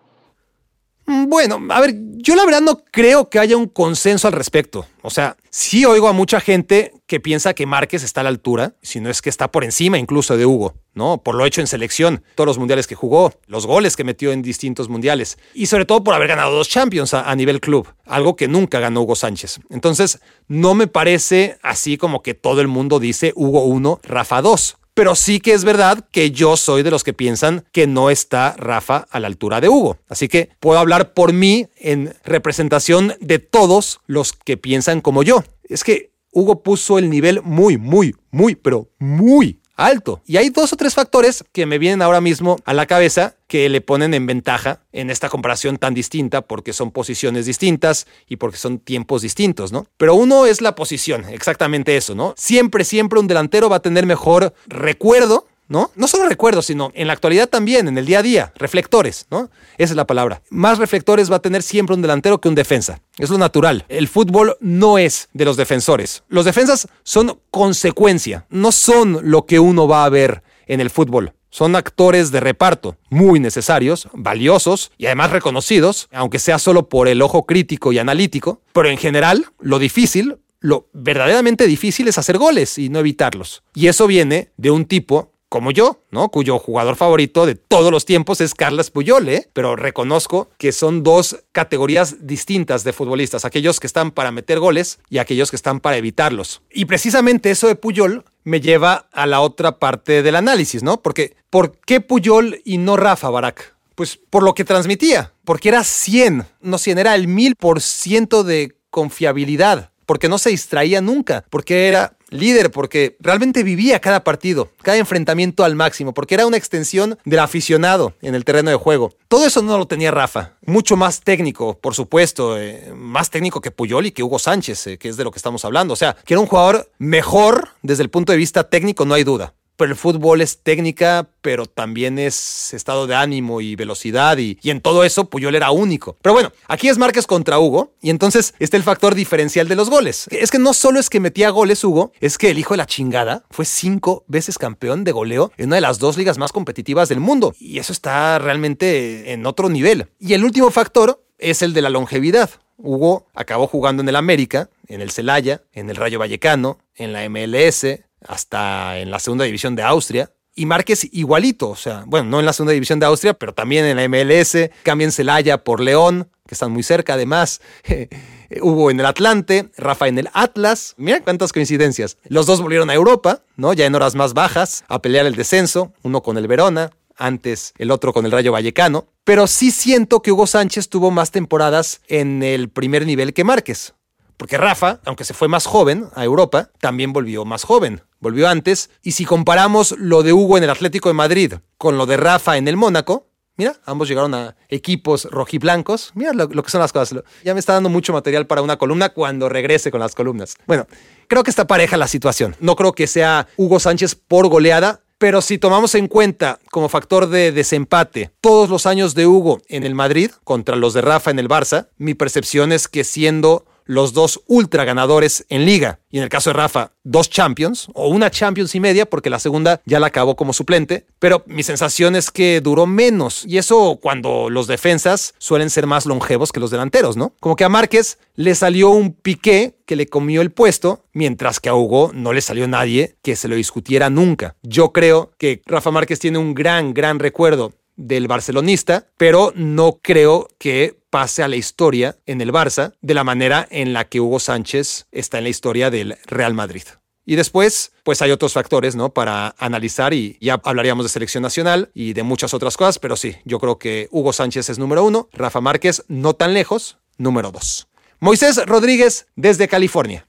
Bueno, a ver, yo la verdad no creo que haya un consenso al respecto. O sea, sí oigo a mucha gente que piensa que Márquez está a la altura, si no es que está por encima incluso de Hugo, ¿no? Por lo hecho en selección, todos los mundiales que jugó, los goles que metió en distintos mundiales y sobre todo por haber ganado dos Champions a, a nivel club, algo que nunca ganó Hugo Sánchez. Entonces, no me parece así como que todo el mundo dice Hugo 1, Rafa 2 pero sí que es verdad que yo soy de los que piensan que no está Rafa a la altura de Hugo. Así que puedo hablar por mí en representación de todos los que piensan como yo. Es que Hugo puso el nivel muy, muy, muy, pero muy alto. Y hay dos o tres factores que me vienen ahora mismo a la cabeza que le ponen en ventaja en esta comparación tan distinta porque son posiciones distintas y porque son tiempos distintos, ¿no? Pero uno es la posición, exactamente eso, ¿no? Siempre, siempre un delantero va a tener mejor recuerdo ¿no? No solo recuerdos, sino en la actualidad también, en el día a día, reflectores, ¿no? Esa es la palabra. Más reflectores va a tener siempre un delantero que un defensa. Es lo natural. El fútbol no es de los defensores. Los defensas son consecuencia, no son lo que uno va a ver en el fútbol. Son actores de reparto muy necesarios, valiosos y además reconocidos, aunque sea solo por el ojo crítico y analítico, pero en general lo difícil lo verdaderamente difícil es hacer goles y no evitarlos. Y eso viene de un tipo como yo, ¿no? Cuyo jugador favorito de todos los tiempos es Carlos Puyol, ¿eh? Pero reconozco que son dos categorías distintas de futbolistas, aquellos que están para meter goles y aquellos que están para evitarlos. Y precisamente eso de Puyol me lleva a la otra parte del análisis, ¿no? Porque ¿por qué Puyol y no Rafa Barak? Pues por lo que transmitía, porque era 100, no 100, era el 1000% de confiabilidad, porque no se distraía nunca, porque era líder porque realmente vivía cada partido, cada enfrentamiento al máximo, porque era una extensión del aficionado en el terreno de juego. Todo eso no lo tenía Rafa. Mucho más técnico, por supuesto, eh, más técnico que Puyol y que Hugo Sánchez, eh, que es de lo que estamos hablando. O sea, que era un jugador mejor desde el punto de vista técnico, no hay duda pero el fútbol es técnica, pero también es estado de ánimo y velocidad y, y en todo eso Puyol era único. Pero bueno, aquí es Márquez contra Hugo y entonces está el factor diferencial de los goles. Es que no solo es que metía goles Hugo, es que el hijo de la chingada fue cinco veces campeón de goleo en una de las dos ligas más competitivas del mundo y eso está realmente en otro nivel. Y el último factor es el de la longevidad. Hugo acabó jugando en el América, en el Celaya, en el Rayo Vallecano, en la MLS, hasta en la segunda división de Austria. Y Márquez igualito, o sea, bueno, no en la segunda división de Austria, pero también en la MLS, cambien Celaya por León, que están muy cerca además. Hubo en el Atlante, Rafa en el Atlas. Mira cuántas coincidencias. Los dos volvieron a Europa, ¿no? Ya en horas más bajas, a pelear el descenso, uno con el Verona, antes el otro con el Rayo Vallecano. Pero sí siento que Hugo Sánchez tuvo más temporadas en el primer nivel que Márquez. Porque Rafa, aunque se fue más joven a Europa, también volvió más joven. Volvió antes. Y si comparamos lo de Hugo en el Atlético de Madrid con lo de Rafa en el Mónaco, mira, ambos llegaron a equipos rojiblancos. Mira lo, que son las cosas. Ya me está dando mucho material para una columna cuando regrese con las columnas. Bueno, creo que está pareja la situación. No creo que sea Hugo Sánchez por goleada. Pero si tomamos en cuenta como factor de desempate todos los años de Hugo en el Madrid contra los de Rafa en el Barça, mi percepción es que siendo los dos ultra ganadores en liga. Y en el caso de Rafa, dos Champions o una Champions y media, porque la segunda ya la acabó como suplente. Pero mi sensación es que duró menos. Y eso cuando los defensas suelen ser más longevos que los delanteros, ¿no? Como que a Márquez le salió un piqué que le comió el puesto, mientras que a Hugo no le salió nadie que se lo discutiera nunca. Yo creo que Rafa Márquez tiene un gran, gran recuerdo del barcelonista, pero no creo que pase a la historia en el Barça de la manera en la que Hugo Sánchez está en la historia del Real Madrid. Y después, pues hay otros factores, ¿no? Para analizar y ya hablaríamos de selección nacional y de muchas otras cosas, pero sí, yo creo que Hugo Sánchez es número uno, Rafa Márquez no tan lejos, número dos. Moisés Rodríguez desde California.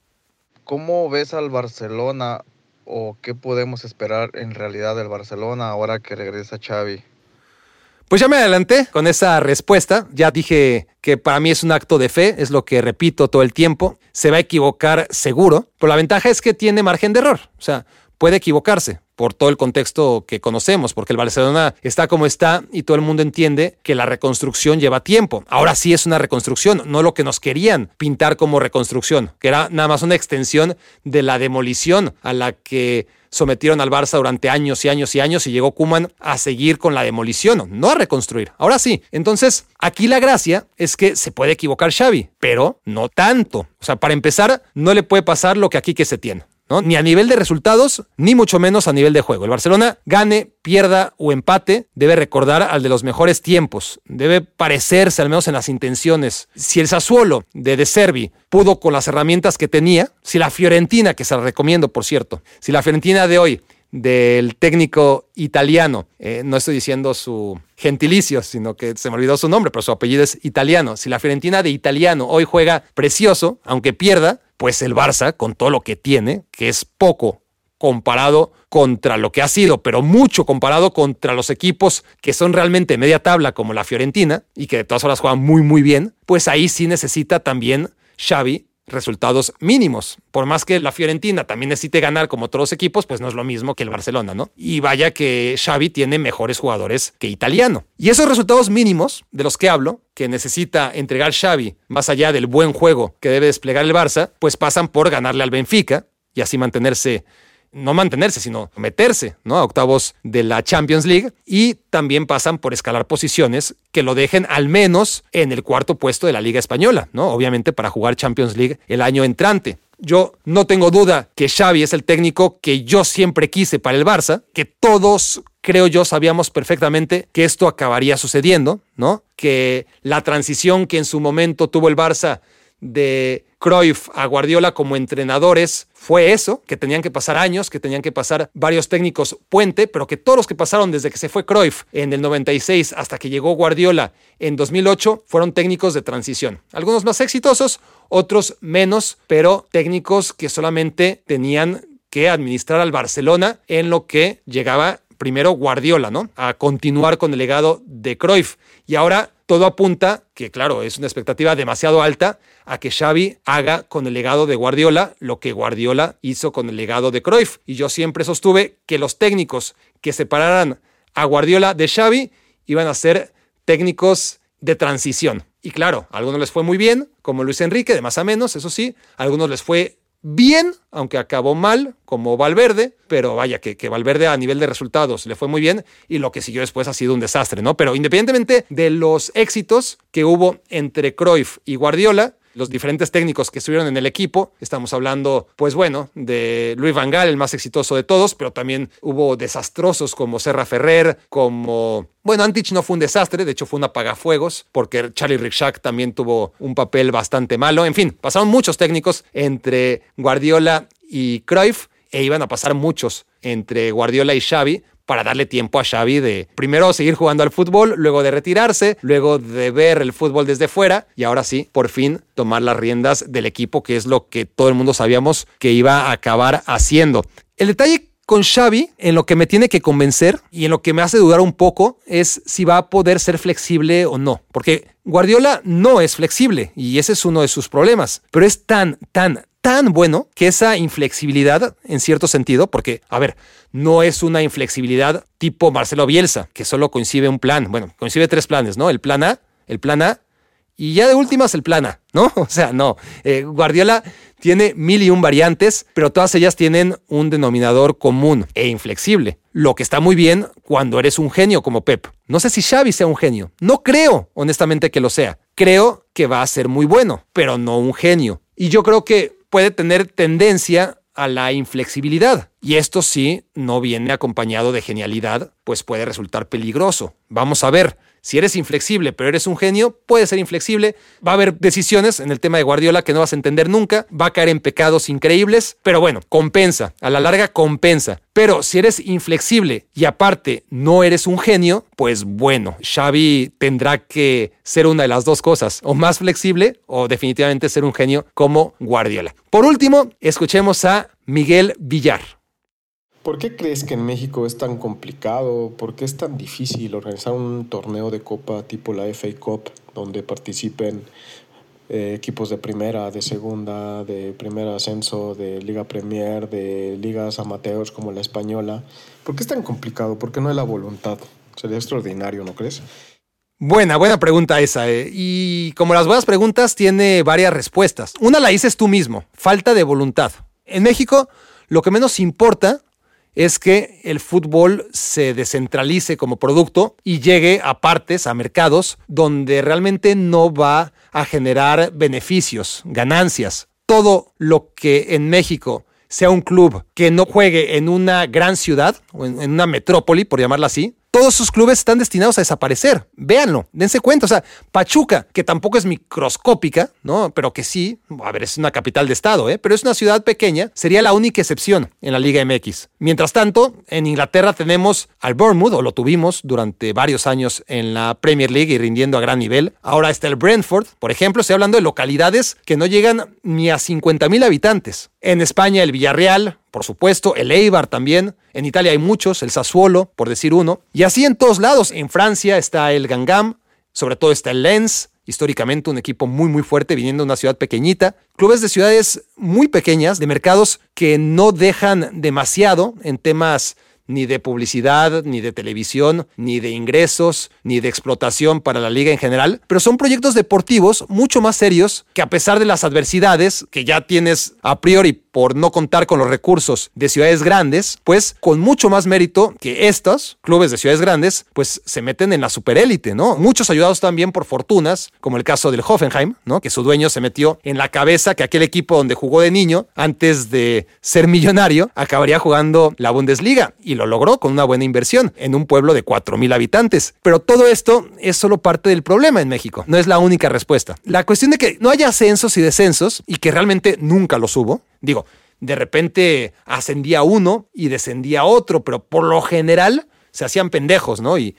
¿Cómo ves al Barcelona o qué podemos esperar en realidad del Barcelona ahora que regresa Xavi? Pues ya me adelanté con esa respuesta. Ya dije que para mí es un acto de fe, es lo que repito todo el tiempo. Se va a equivocar seguro, pero la ventaja es que tiene margen de error. O sea, puede equivocarse por todo el contexto que conocemos, porque el Barcelona está como está y todo el mundo entiende que la reconstrucción lleva tiempo. Ahora sí es una reconstrucción, no lo que nos querían pintar como reconstrucción, que era nada más una extensión de la demolición a la que sometieron al Barça durante años y años y años y llegó Kuman a seguir con la demolición, no a reconstruir. Ahora sí. Entonces, aquí la gracia es que se puede equivocar Xavi, pero no tanto. O sea, para empezar, no le puede pasar lo que aquí que se tiene. Ni a nivel de resultados, ni mucho menos a nivel de juego. El Barcelona gane, pierda o empate, debe recordar al de los mejores tiempos. Debe parecerse, al menos en las intenciones. Si el Sassuolo de De Servi pudo con las herramientas que tenía, si la Fiorentina, que se la recomiendo por cierto, si la Fiorentina de hoy del técnico italiano. Eh, no estoy diciendo su gentilicio, sino que se me olvidó su nombre, pero su apellido es italiano. Si la Fiorentina de italiano hoy juega precioso, aunque pierda, pues el Barça, con todo lo que tiene, que es poco comparado contra lo que ha sido, pero mucho comparado contra los equipos que son realmente media tabla como la Fiorentina y que de todas horas juegan muy muy bien, pues ahí sí necesita también Xavi resultados mínimos. Por más que la Fiorentina también necesite ganar como otros equipos, pues no es lo mismo que el Barcelona, ¿no? Y vaya que Xavi tiene mejores jugadores que Italiano. Y esos resultados mínimos de los que hablo, que necesita entregar Xavi más allá del buen juego que debe desplegar el Barça, pues pasan por ganarle al Benfica y así mantenerse no mantenerse, sino meterse ¿no? a octavos de la Champions League y también pasan por escalar posiciones que lo dejen al menos en el cuarto puesto de la Liga Española, ¿no? Obviamente para jugar Champions League el año entrante. Yo no tengo duda que Xavi es el técnico que yo siempre quise para el Barça, que todos creo yo sabíamos perfectamente que esto acabaría sucediendo, ¿no? Que la transición que en su momento tuvo el Barça de Cruyff a Guardiola como entrenadores fue eso, que tenían que pasar años, que tenían que pasar varios técnicos puente, pero que todos los que pasaron desde que se fue Cruyff en el 96 hasta que llegó Guardiola en 2008 fueron técnicos de transición. Algunos más exitosos, otros menos, pero técnicos que solamente tenían que administrar al Barcelona en lo que llegaba primero Guardiola, ¿no? A continuar con el legado de Cruyff. Y ahora todo apunta que, claro, es una expectativa demasiado alta a que Xavi haga con el legado de Guardiola lo que Guardiola hizo con el legado de Cruyff. Y yo siempre sostuve que los técnicos que separaran a Guardiola de Xavi iban a ser técnicos de transición. Y claro, a algunos les fue muy bien, como Luis Enrique, de más a menos, eso sí, a algunos les fue bien, aunque acabó mal, como Valverde, pero vaya, que, que, Valverde a nivel de resultados le fue muy bien y lo que siguió después ha sido un desastre, ¿no? Pero independientemente de los éxitos que hubo entre Cruyff y Guardiola, los diferentes técnicos que estuvieron en el equipo. Estamos hablando, pues bueno, de Luis Van Gaal, el más exitoso de todos, pero también hubo desastrosos como Serra Ferrer, como... Bueno, Antich no fue un desastre, de hecho fue un apagafuegos, porque Charlie Rickshak también tuvo un papel bastante malo. En fin, pasaron muchos técnicos entre Guardiola y Cruyff, e iban a pasar muchos entre Guardiola y Xavi, para darle tiempo a Xavi de primero seguir jugando al fútbol, luego de retirarse, luego de ver el fútbol desde fuera y ahora sí, por fin tomar las riendas del equipo, que es lo que todo el mundo sabíamos que iba a acabar haciendo. El detalle con Xavi, en lo que me tiene que convencer y en lo que me hace dudar un poco, es si va a poder ser flexible o no. Porque Guardiola no es flexible y ese es uno de sus problemas. Pero es tan, tan, tan bueno que esa inflexibilidad, en cierto sentido, porque, a ver, no es una inflexibilidad tipo Marcelo Bielsa, que solo coincide un plan. Bueno, coincide tres planes, ¿no? El plan A, el plan A, y ya de últimas el plan A, ¿no? O sea, no. Eh, Guardiola tiene mil y un variantes, pero todas ellas tienen un denominador común e inflexible. Lo que está muy bien cuando eres un genio como Pep. No sé si Xavi sea un genio. No creo, honestamente, que lo sea. Creo que va a ser muy bueno, pero no un genio. Y yo creo que puede tener tendencia a la inflexibilidad. Y esto sí no viene acompañado de genialidad, pues puede resultar peligroso. Vamos a ver. Si eres inflexible, pero eres un genio, puede ser inflexible. Va a haber decisiones en el tema de Guardiola que no vas a entender nunca. Va a caer en pecados increíbles, pero bueno, compensa. A la larga compensa. Pero si eres inflexible y aparte no eres un genio, pues bueno, Xavi tendrá que ser una de las dos cosas, o más flexible o definitivamente ser un genio como Guardiola. Por último, escuchemos a Miguel Villar. ¿Por qué crees que en México es tan complicado? ¿Por qué es tan difícil organizar un torneo de copa tipo la FA Cup donde participen eh, equipos de primera, de segunda, de primer ascenso, de Liga Premier, de ligas amateurs como la española? ¿Por qué es tan complicado? ¿Por qué no hay la voluntad? Sería extraordinario, ¿no crees? Buena, buena pregunta esa. Eh. Y como las buenas preguntas, tiene varias respuestas. Una la dices tú mismo, falta de voluntad. En México, lo que menos importa es que el fútbol se descentralice como producto y llegue a partes, a mercados, donde realmente no va a generar beneficios, ganancias. Todo lo que en México sea un club que no juegue en una gran ciudad o en, una metrópoli, por llamarla así, todos sus clubes están destinados a desaparecer. Véanlo, dense cuenta. O sea, Pachuca, que tampoco es microscópica, ¿no? Pero que sí, a ver, es una capital de estado, ¿eh? Pero es una ciudad pequeña, sería la única excepción en la Liga MX. Mientras tanto, en Inglaterra tenemos al Bournemouth, o lo tuvimos durante varios años en la Premier League y rindiendo a gran nivel. Ahora está el Brentford, por ejemplo, estoy hablando de localidades que no llegan ni a 50 mil habitantes. En España, el Villarreal, por supuesto, el Eibar también. En Italia hay muchos, el Sassuolo, por decir uno. Y así en todos lados. En Francia está el Gangam, sobre todo está el Lens, históricamente un equipo muy muy fuerte viniendo de una ciudad pequeñita. Clubes de ciudades muy pequeñas, de mercados que no dejan demasiado en temas ni de publicidad, ni de televisión, ni de ingresos, ni de explotación para la liga en general, pero son proyectos deportivos mucho más serios que a pesar de las adversidades que ya tienes a priori por no contar con los recursos de ciudades grandes, pues con mucho más mérito que estos clubes de ciudades grandes, pues se meten en la superélite, ¿no? Muchos ayudados también por fortunas, como el caso del Hoffenheim, ¿no? Que su dueño se metió en la cabeza que aquel equipo donde jugó de niño, antes de ser millonario, acabaría jugando la Bundesliga y lo logró con una buena inversión en un pueblo de 4.000 habitantes. Pero todo esto es solo parte del problema en México, no es la única respuesta. La cuestión de que no haya ascensos y descensos y que realmente nunca los hubo, Digo, de repente ascendía uno y descendía otro, pero por lo general se hacían pendejos, ¿no? Y,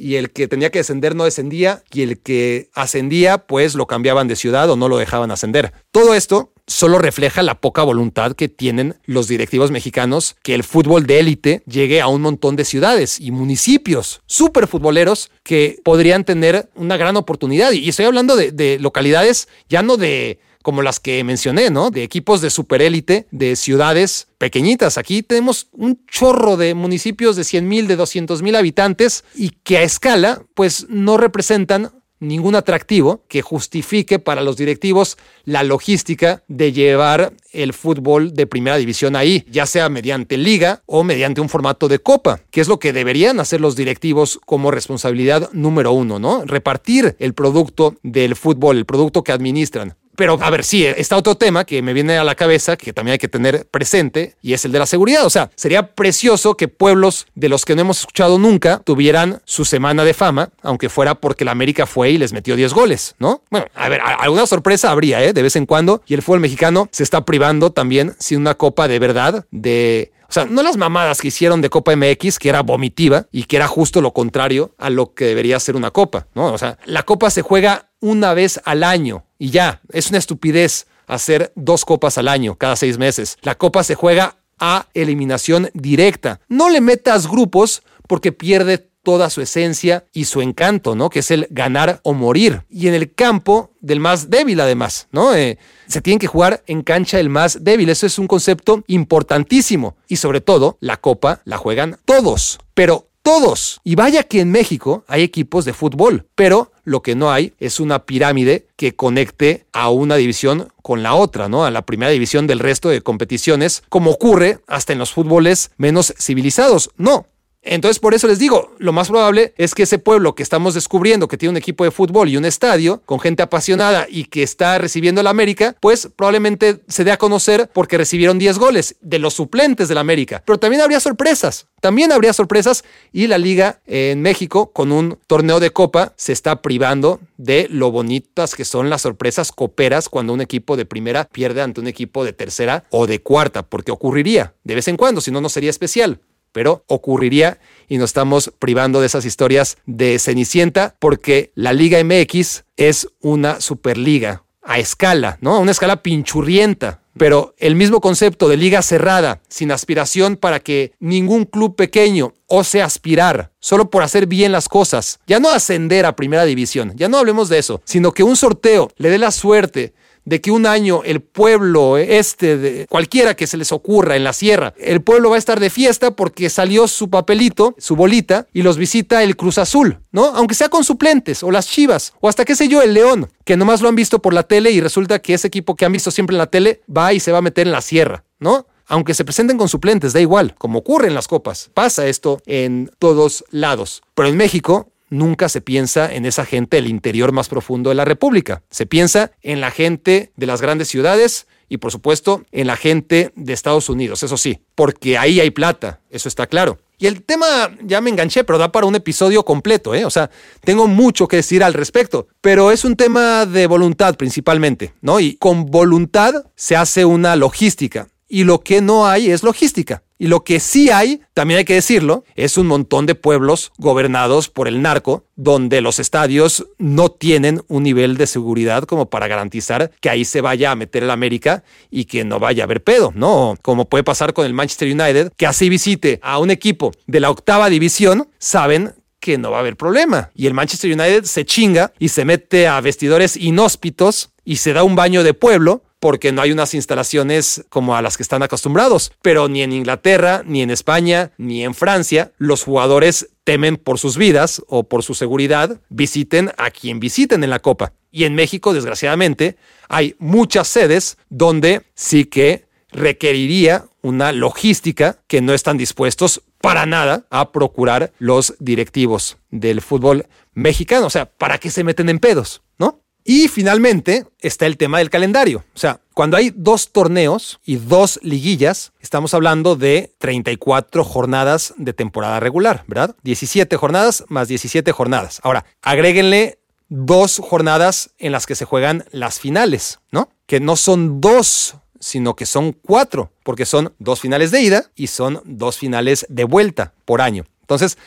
y el que tenía que descender no descendía y el que ascendía pues lo cambiaban de ciudad o no lo dejaban ascender. Todo esto solo refleja la poca voluntad que tienen los directivos mexicanos que el fútbol de élite llegue a un montón de ciudades y municipios súper futboleros que podrían tener una gran oportunidad. Y estoy hablando de, de localidades ya no de como las que mencioné, ¿no? De equipos de superélite, de ciudades pequeñitas. Aquí tenemos un chorro de municipios de 100 mil, de 200 mil habitantes y que a escala, pues no representan ningún atractivo que justifique para los directivos la logística de llevar el fútbol de primera división ahí, ya sea mediante liga o mediante un formato de copa, que es lo que deberían hacer los directivos como responsabilidad número uno, ¿no? Repartir el producto del fútbol, el producto que administran. Pero a ver, sí, está otro tema que me viene a la cabeza que también hay que tener presente y es el de la seguridad. O sea, sería precioso que pueblos de los que no hemos escuchado nunca tuvieran su semana de fama, aunque fuera porque la América fue y les metió 10 goles, ¿no? Bueno, a ver, alguna sorpresa habría, ¿eh? De vez en cuando. Y el fútbol mexicano se está privando también sin una copa de verdad de o sea, no las mamadas que hicieron de Copa MX, que era vomitiva y que era justo lo contrario a lo que debería ser una copa, ¿no? O sea, la copa se juega una vez al año y ya, es una estupidez hacer dos copas al año, cada seis meses. La copa se juega a eliminación directa. No le metas grupos porque pierde toda su esencia y su encanto, ¿no? Que es el ganar o morir. Y en el campo del más débil, además, ¿no? Eh, se tiene que jugar en cancha del más débil. Eso es un concepto importantísimo. Y sobre todo, la copa la juegan todos. Pero todos. Y vaya que en México hay equipos de fútbol, pero lo que no hay es una pirámide que conecte a una división con la otra, ¿no? A la primera división del resto de competiciones, como ocurre hasta en los fútboles menos civilizados. No, entonces, por eso les digo, lo más probable es que ese pueblo que estamos descubriendo, que tiene un equipo de fútbol y un estadio con gente apasionada y que está recibiendo la América, pues probablemente se dé a conocer porque recibieron 10 goles de los suplentes de la América. Pero también habría sorpresas, también habría sorpresas y la liga en México con un torneo de copa se está privando de lo bonitas que son las sorpresas coperas cuando un equipo de primera pierde ante un equipo de tercera o de cuarta, porque ocurriría de vez en cuando, si no, no sería especial pero ocurriría y nos estamos privando de esas historias de Cenicienta porque la Liga MX es una superliga a escala, ¿no? Una escala pinchurrienta. Pero el mismo concepto de liga cerrada, sin aspiración para que ningún club pequeño ose aspirar, solo por hacer bien las cosas, ya no ascender a primera división, ya no hablemos de eso, sino que un sorteo le dé la suerte de que un año el pueblo este, de cualquiera que se les ocurra en la sierra, el pueblo va a estar de fiesta porque salió su papelito, su bolita, y los visita el Cruz Azul, ¿no? Aunque sea con suplentes, o las Chivas, o hasta qué sé yo, el León, que nomás lo han visto por la tele y resulta que ese equipo que han visto siempre en la tele va y se va a meter en la sierra, ¿no? aunque se presenten con suplentes, da igual, como ocurre en las copas. Pasa esto en todos lados. Pero en México nunca se piensa en esa gente del interior más profundo de la República. Se piensa en la gente de las grandes ciudades y por supuesto en la gente de Estados Unidos, eso sí, porque ahí hay plata, eso está claro. Y el tema, ya me enganché, pero da para un episodio completo, ¿eh? O sea, tengo mucho que decir al respecto, pero es un tema de voluntad principalmente, ¿no? Y con voluntad se hace una logística y lo que no hay es logística. Y lo que sí hay, también hay que decirlo, es un montón de pueblos gobernados por el narco, donde los estadios no tienen un nivel de seguridad como para garantizar que ahí se vaya a meter el América y que no vaya a haber pedo, ¿no? Como puede pasar con el Manchester United, que así visite a un equipo de la octava división, saben que no va a haber problema. Y el Manchester United se chinga y se mete a vestidores inhóspitos y se da un baño de pueblo porque no hay unas instalaciones como a las que están acostumbrados. Pero ni en Inglaterra, ni en España, ni en Francia, los jugadores temen por sus vidas o por su seguridad, visiten a quien visiten en la Copa. Y en México, desgraciadamente, hay muchas sedes donde sí que requeriría una logística que no están dispuestos para nada a procurar los directivos del fútbol mexicano. O sea, ¿para qué se meten en pedos? ¿No? Y finalmente está el tema del calendario. O sea, cuando hay dos torneos y dos liguillas, estamos hablando de 34 jornadas de temporada regular, ¿verdad? 17 jornadas más 17 jornadas. Ahora, agréguenle dos jornadas en las que se juegan las finales, ¿no? Que no son dos sino que son cuatro, porque son dos finales de ida y son dos finales de vuelta por año. Entonces,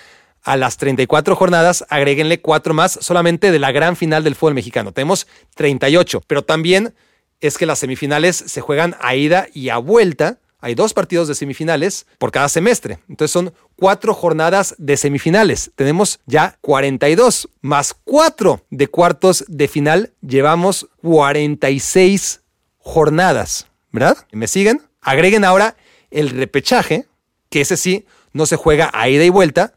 a las 34 jornadas, agréguenle cuatro más solamente de la gran final del fútbol mexicano. Tenemos 38, pero también es que las semifinales se juegan a ida y a vuelta. Hay dos partidos de semifinales por cada semestre. Entonces son cuatro jornadas de semifinales. Tenemos ya 42 más cuatro de cuartos de final. Llevamos 46 jornadas, ¿verdad? ¿Me siguen? Agreguen ahora el repechaje, que ese sí no se juega a ida y vuelta,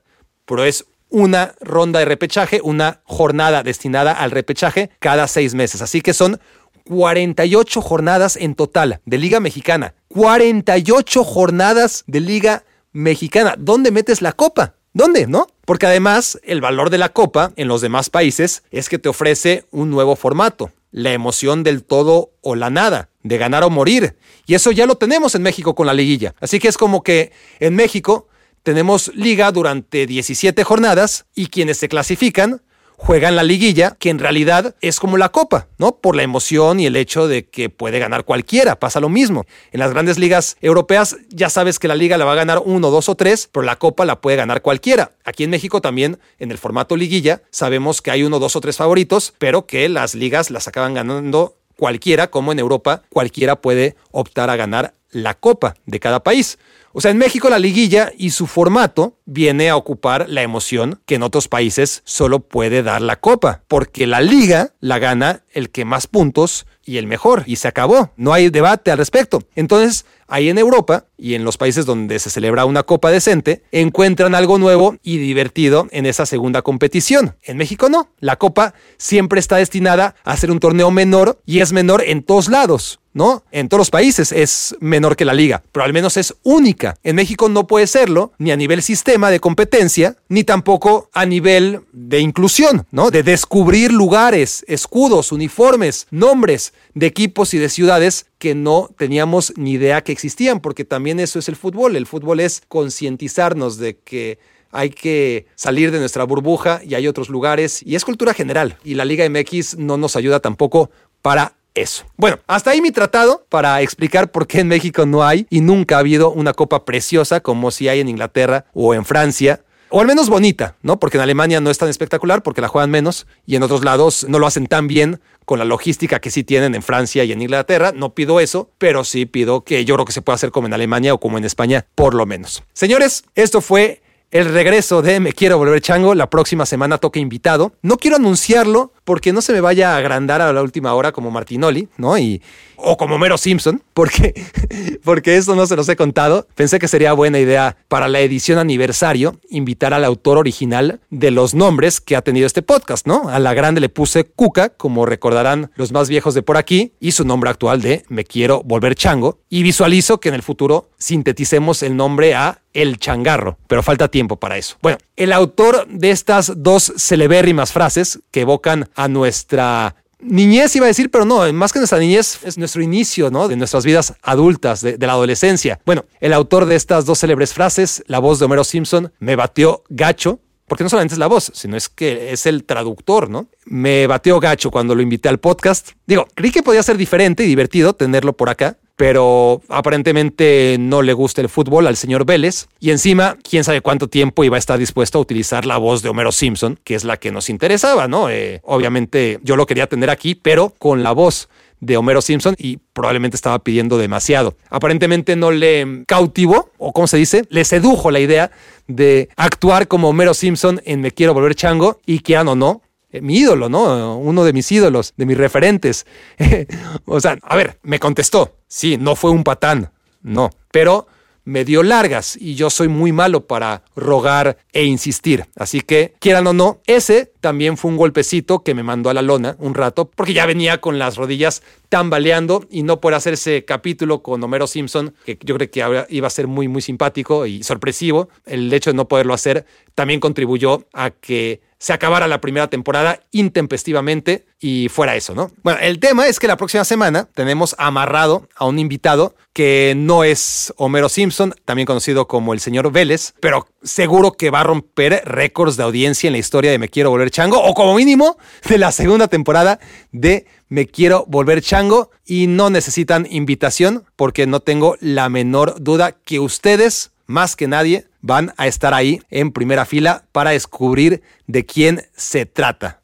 pero es una ronda de repechaje, una jornada destinada al repechaje cada seis meses. Así que son 48 jornadas en total de Liga Mexicana. 48 jornadas de Liga Mexicana. ¿Dónde metes la copa? ¿Dónde? ¿No? Porque además el valor de la copa en los demás países es que te ofrece un nuevo formato, la emoción del todo o la nada, de ganar o morir. Y eso ya lo tenemos en México con la liguilla. Así que es como que en México tenemos liga durante 17 jornadas y quienes se clasifican juegan la liguilla, que en realidad es como la copa, ¿no? Por la emoción y el hecho de que puede ganar cualquiera, pasa lo mismo. En las grandes ligas europeas ya sabes que la liga la va a ganar uno, dos o tres, pero la copa la puede ganar cualquiera. Aquí en México también, en el formato liguilla, sabemos que hay uno, dos o tres favoritos, pero que las ligas las acaban ganando cualquiera, como en Europa, cualquiera puede optar a ganar la copa de cada país. O sea, en México la liguilla y su formato viene a ocupar la emoción que en otros países solo puede dar la copa, porque la liga la gana el que más puntos y el mejor, y se acabó. No hay debate al respecto. Entonces, ahí en Europa y en los países donde se celebra una copa decente, encuentran algo nuevo y divertido en esa segunda competición. En México no. La copa siempre está destinada a ser un torneo menor y es menor en todos lados. ¿no? En todos los países es menor que la liga, pero al menos es única. En México no puede serlo, ni a nivel sistema de competencia, ni tampoco a nivel de inclusión, ¿no? De descubrir lugares, escudos, uniformes, nombres de equipos y de ciudades que no teníamos ni idea que existían, porque también eso es el fútbol. El fútbol es concientizarnos de que hay que salir de nuestra burbuja y hay otros lugares y es cultura general y la Liga MX no nos ayuda tampoco para eso. Bueno, hasta ahí mi tratado para explicar por qué en México no hay y nunca ha habido una copa preciosa como si hay en Inglaterra o en Francia. O al menos bonita, ¿no? Porque en Alemania no es tan espectacular porque la juegan menos y en otros lados no lo hacen tan bien con la logística que sí tienen en Francia y en Inglaterra. No pido eso, pero sí pido que yo creo que se pueda hacer como en Alemania o como en España, por lo menos. Señores, esto fue el regreso de Me Quiero Volver Chango. La próxima semana toca invitado. No quiero anunciarlo porque no se me vaya a agrandar a la última hora como Martinoli, ¿no? Y, o como Mero Simpson, porque, porque esto no se los he contado. Pensé que sería buena idea para la edición aniversario invitar al autor original de los nombres que ha tenido este podcast, ¿no? A la grande le puse Cuca, como recordarán los más viejos de por aquí, y su nombre actual de Me Quiero Volver Chango. Y visualizo que en el futuro sinteticemos el nombre a El Changarro, pero falta tiempo para eso. Bueno, el autor de estas dos celebérrimas frases que evocan a nuestra niñez, iba a decir, pero no, más que nuestra niñez es nuestro inicio, ¿no? De nuestras vidas adultas, de, la adolescencia. Bueno, el autor de estas dos célebres frases, la voz de Homero Simpson, me batió gacho. Porque no solamente es la voz, sino es que es el traductor, ¿no? Me bateó gacho cuando lo invité al podcast. Digo, creí que podía ser diferente y divertido tenerlo por acá, pero aparentemente no le gusta el fútbol al señor Vélez. Y encima, quién sabe cuánto tiempo iba a estar dispuesto a utilizar la voz de Homero Simpson, que es la que nos interesaba, ¿no? Eh, obviamente yo lo quería tener aquí, pero con la voz de Homero Simpson y probablemente estaba pidiendo demasiado. Aparentemente no le cautivó, o como se dice, le sedujo la idea de actuar como Homero Simpson en Me Quiero Volver Chango y quieran o no, mi ídolo, ¿no? Uno de mis ídolos, de mis referentes. o sea, a ver, me contestó, sí, no fue un patán, no, pero me dio largas y yo soy muy malo para rogar e insistir. Así que, quieran o no, ese también fue un golpecito que me mandó a la lona un rato, porque ya venía con las rodillas tambaleando y no por hacer ese capítulo con Homero Simpson, que yo creo que iba a ser muy, muy simpático y sorpresivo, el hecho de no poderlo hacer también contribuyó a que se acabara la primera temporada intempestivamente y fuera eso, ¿no? Bueno, el tema es que la próxima semana tenemos amarrado a un invitado que no es Homero Simpson, también conocido como el señor Vélez, pero seguro que va a romper récords de audiencia en la historia de Me Quiero Volver Chango, o como mínimo de la segunda temporada de Me Quiero Volver Chango, y no necesitan invitación porque no tengo la menor duda que ustedes, más que nadie, van a estar ahí en primera fila para descubrir de quién se trata.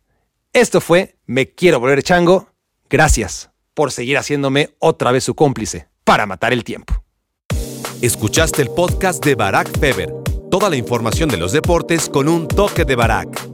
Esto fue Me Quiero Volver Chango. Gracias por seguir haciéndome otra vez su cómplice para matar el tiempo. Escuchaste el podcast de Barack Feber. Toda la información de los deportes con un toque de Barack.